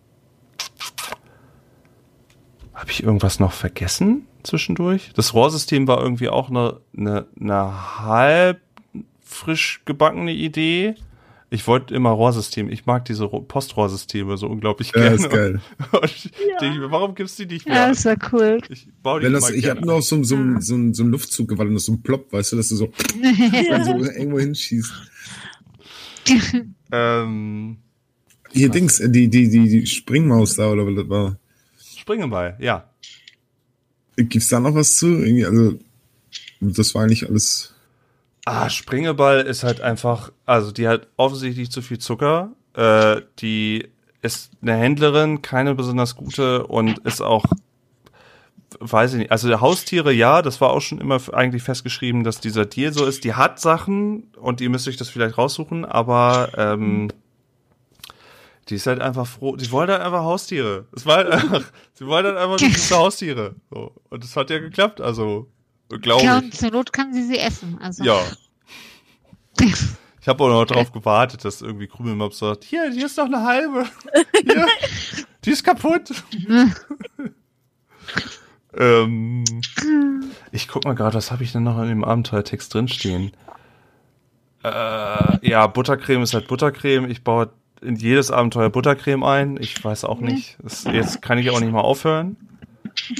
Habe ich irgendwas noch vergessen zwischendurch? Das Rohrsystem war irgendwie auch eine, eine, eine halb frisch gebackene Idee. Ich wollte immer Rohrsystem. Ich mag diese Ro- Postrohrsysteme so unglaublich Ja, gerne. ist geil. [laughs] Und ich denke mir, warum gibt's die nicht Ja, mehr? das war cool. ich baue die Wenn das, ich habe nur auf so, so, so, so, so einen Luftzug gewartet, so ein Plop, weißt du, dass du so, dann [laughs] [laughs] so irgendwo hinschießt. Ähm, Hier Dings, äh, die, die, die, die Springmaus da, oder was das war. Springeball, ja. Gibt's da noch was zu? Irgendwie, also, das war eigentlich alles. Ah, Springeball ist halt einfach, also die hat offensichtlich zu viel Zucker. Äh, die ist eine Händlerin, keine besonders gute und ist auch, weiß ich nicht, also Haustiere, ja, das war auch schon immer eigentlich festgeschrieben, dass dieser Deal so ist. Die hat Sachen und ihr müsst euch das vielleicht raussuchen, aber ähm, die ist halt einfach froh. Die wollte halt einfach Haustiere. Es war halt einfach, sie wollte halt einfach süße Haustiere. So. Und das hat ja geklappt, also glaube Ja, ich. und zur Not kann sie sie essen. Also. Ja. [laughs] Ich habe auch noch darauf gewartet, dass irgendwie Krümelmops sagt, hier, hier ist doch eine halbe. Hier, die ist kaputt. [laughs] ähm, ich guck mal gerade, was habe ich denn noch in dem Abenteuertext drinstehen? Äh, ja, Buttercreme ist halt Buttercreme. Ich baue in jedes Abenteuer Buttercreme ein. Ich weiß auch nicht. Das, jetzt kann ich auch nicht mal aufhören. [laughs]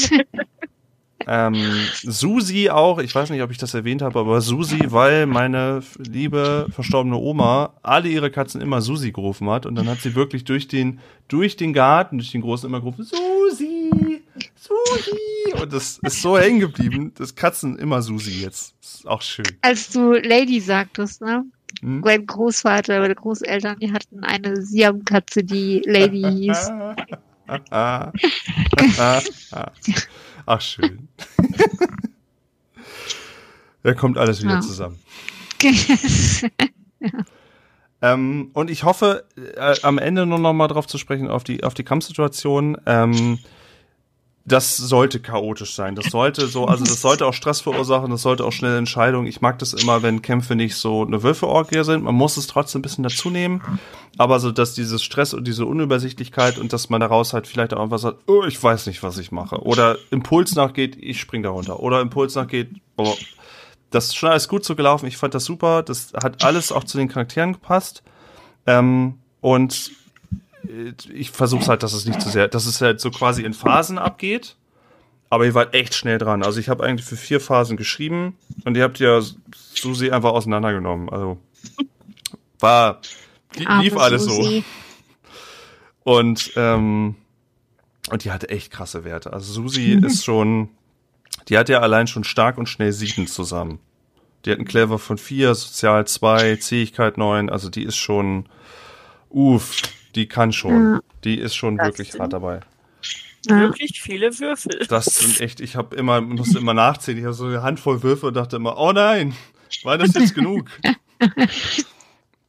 Ähm, Susi auch, ich weiß nicht, ob ich das erwähnt habe, aber Susi, weil meine liebe verstorbene Oma alle ihre Katzen immer Susi gerufen hat und dann hat sie wirklich durch den, durch den Garten, durch den großen immer gerufen, Susi, Susi und das ist so hängen geblieben, dass Katzen immer Susi jetzt. ist auch schön. Als du Lady sagtest, ne? Hm? Mein Großvater, meine Großeltern, die hatten eine Siamkatze, die Lady hieß. [laughs] [laughs] [laughs] Ach, schön. da [laughs] kommt alles wieder Ja. zusammen. [laughs] Ähm, und ich hoffe, äh, am Ende nur noch mal drauf zu sprechen, auf die, auf die Kampfsituation. Ähm, das sollte chaotisch sein. Das sollte so, also das sollte auch Stress verursachen, das sollte auch schnelle Entscheidungen. Ich mag das immer, wenn Kämpfe nicht so eine Würfelorgie sind. Man muss es trotzdem ein bisschen dazu nehmen. Aber so, dass dieses Stress und diese Unübersichtlichkeit und dass man daraus halt vielleicht auch einfach sagt, oh, ich weiß nicht, was ich mache. Oder Impuls nachgeht, ich spring da runter. Oder Impuls nachgeht, boah, das ist schon alles gut so gelaufen. Ich fand das super. Das hat alles auch zu den Charakteren gepasst. Ähm, und ich versuche halt, dass es nicht zu sehr, dass es halt so quasi in Phasen abgeht. Aber ihr wart echt schnell dran. Also ich habe eigentlich für vier Phasen geschrieben und ihr habt ja Susi einfach auseinandergenommen. Also war li- lief alles so. Susi. Und, ähm, und die hatte echt krasse Werte. Also Susi [laughs] ist schon, die hat ja allein schon stark und schnell sieben zusammen. Die hat einen Clever von vier, Sozial zwei, Zähigkeit neun. Also die ist schon, uff, die kann schon. Ja. Die ist schon Das wirklich hart dabei. Ja. Wirklich viele Würfel. Das sind echt, ich habe immer, musste immer nachzählen. Ich habe so eine Handvoll Würfe und dachte immer, oh nein, war das jetzt genug?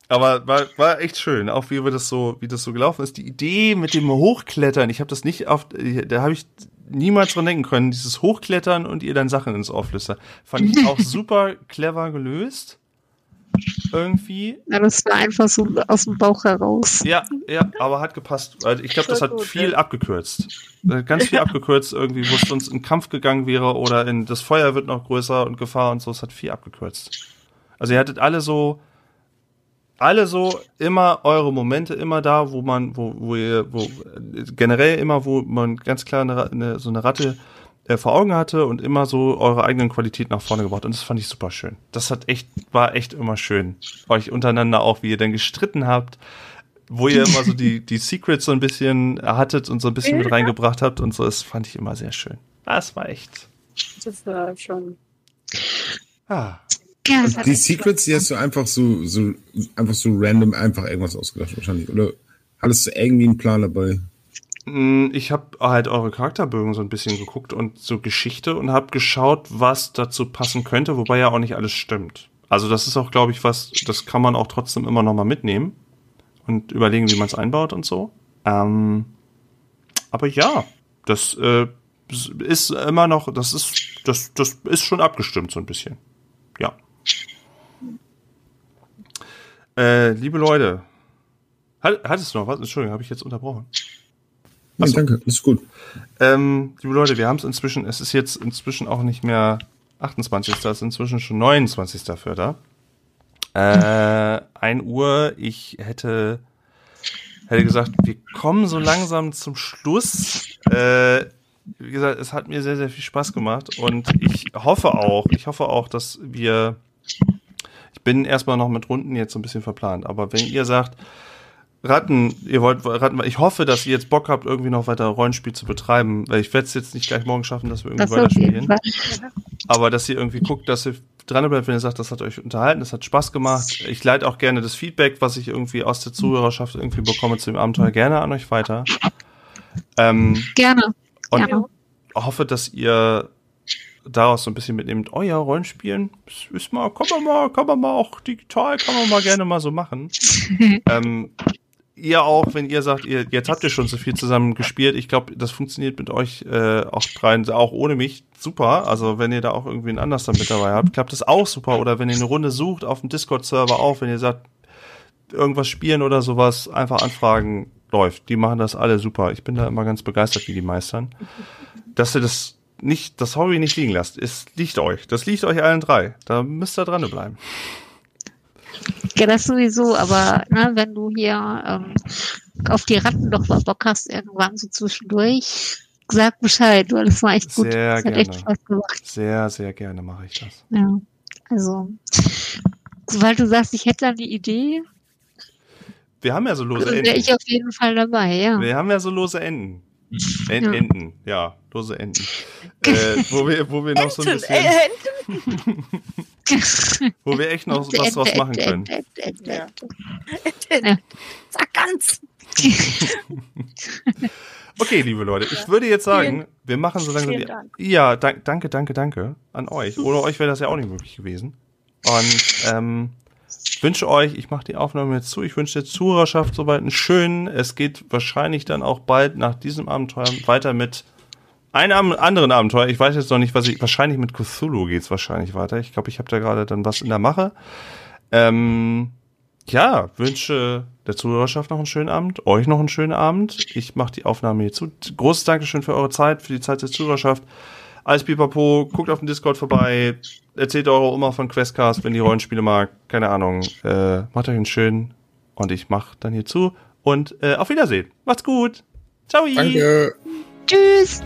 Aber war, war echt schön, auch wie wir das so, wie das so gelaufen ist. Die Idee mit dem Hochklettern, ich habe das nicht auf, da habe ich niemals dran denken können. Dieses Hochklettern und ihr dann Sachen ins Ohr flüstern, fand ich auch [laughs] super clever gelöst. Irgendwie. Ja, das war einfach so aus dem Bauch heraus. Ja, ja, aber hat gepasst. Also ich glaube, das hat Gut, viel ja. abgekürzt. Äh, Ganz viel [laughs] abgekürzt irgendwie, wo es sonst in Kampf gegangen wäre oder in das Feuer wird noch größer und Gefahr und so. Es hat viel abgekürzt. Also ihr hattet alle so, alle so immer eure Momente immer da, wo man, wo, wo ihr, wo äh, generell immer, wo man ganz klar eine, eine, so eine Ratte äh, vor Augen hatte und immer so eure eigenen Qualitäten nach vorne gebracht. Und das fand ich super schön. Das hat echt, war echt immer schön. Euch untereinander auch, wie ihr dann gestritten habt, wo ihr immer so die, die Secrets so ein bisschen hattet und so ein bisschen mit reingebracht habt und so. Das fand ich immer sehr schön. Das war echt. Das war schon. Ah. Ja, hat Die Secrets, die hast du einfach so, so, einfach so random einfach irgendwas ausgedacht wahrscheinlich. Oder hattest du irgendwie einen Plan dabei? Mm, Ich habe halt eure Charakterbögen so ein bisschen geguckt und so Geschichte und habe geschaut, was dazu passen könnte, wobei ja auch nicht alles stimmt. Also das ist auch, glaube ich, was, das kann man auch trotzdem immer noch mal mitnehmen und überlegen, wie man es einbaut und so. Ähm, aber ja, das äh, ist immer noch, das ist, das, das ist schon abgestimmt so ein bisschen. Ja. Äh, liebe Leute, hat, hattest du noch was? Entschuldigung, habe ich jetzt unterbrochen. So. danke, ist gut. Ähm, liebe Leute, wir haben es inzwischen, es ist jetzt inzwischen auch nicht mehr 28. Es ist inzwischen schon 29. Vierter. Äh, 1 Uhr. Ich hätte, hätte gesagt, wir kommen so langsam zum Schluss. Äh, wie gesagt, es hat mir sehr, sehr viel Spaß gemacht und ich hoffe auch, ich hoffe auch, dass wir, ich bin erstmal noch mit Runden jetzt so ein bisschen verplant, aber wenn ihr sagt, Ratten, ihr wollt Ratten, ich hoffe, dass ihr jetzt Bock habt, irgendwie noch weiter Rollenspiel zu betreiben, weil ich werde es jetzt nicht gleich morgen schaffen, dass wir irgendwie Das weiterspielen. Aber dass ihr irgendwie guckt, dass ihr dran bleibt, wenn ihr sagt, das hat euch unterhalten, das hat Spaß gemacht. Ich leite auch gerne das Feedback, was ich irgendwie aus der Zuhörerschaft irgendwie bekomme zu dem Abenteuer, gerne an euch weiter. Ähm, Gerne. und Gerne. hoffe, dass ihr daraus so ein bisschen mitnehmt, oh ja, Rollenspielen, ist, ist mal, kann man mal, kann man mal auch digital, kann man mal gerne mal so machen. [laughs] ähm, ihr auch, wenn ihr sagt, ihr, jetzt habt ihr schon so viel zusammen gespielt, ich glaube, das funktioniert mit euch äh, auch dreien, auch ohne mich, super. Also wenn ihr da auch irgendwie einen anders dann mit dabei habt, klappt das auch super. Oder wenn ihr eine Runde sucht auf dem Discord-Server auch, wenn ihr sagt, irgendwas spielen oder sowas, einfach anfragen, läuft. Die machen das alle super. Ich bin da immer ganz begeistert, wie die meistern. Dass ihr das nicht, das Hobby nicht liegen lasst, es liegt euch. Das liegt euch allen drei. Da müsst ihr dran bleiben. Ja, das sowieso, aber ne, wenn du hier ähm, auf die Ratten doch mal Bock hast, irgendwann so zwischendurch, sag Bescheid, weil das war echt gut. Sehr das hat echt gerne. Spaß gemacht. Sehr, sehr gerne mache ich das. Ja. Also, sobald du sagst, ich hätte da eine Idee, Wir haben ja so lose wäre Enden. ich auf jeden Fall dabei, ja. Wir haben ja so lose Enden. En Ja. Enden, ja, lose Enden. [laughs] äh, wo wir, wo wir noch so ein Enten, bisschen, äh, Enten. [laughs] [laughs] wo wir echt noch was draus machen können. Ja. Sag ganz. [laughs] Okay, liebe Leute, ich würde jetzt sagen, wir machen so. Dank. Ja, dank, danke, danke, danke an euch. Ohne euch wäre das ja auch nicht möglich gewesen. Und ähm, wünsche euch, ich mache die Aufnahme jetzt zu, ich wünsche der Zuhörerschaft soweit einen schönen. Es geht wahrscheinlich dann auch bald nach diesem Abenteuer weiter mit einem anderen Abenteuer. Ich weiß jetzt noch nicht, was ich. Wahrscheinlich mit Cthulhu geht's wahrscheinlich weiter. Ich glaube, ich habe da gerade dann was in der Mache. Ähm, ja, wünsche der Zuhörerschaft noch einen schönen Abend, euch noch einen schönen Abend. Ich mache die Aufnahme hier zu. Großes Dankeschön für eure Zeit, für die Zeit der Zuhörerschaft. Alles pipapo, guckt auf den Discord vorbei, erzählt eure Oma von Questcast, wenn die Rollenspiele mag, keine Ahnung. Äh, macht euch einen schönen und ich mach dann hier zu und äh, auf Wiedersehen. Macht's gut. Ciao. Danke. Tschüss.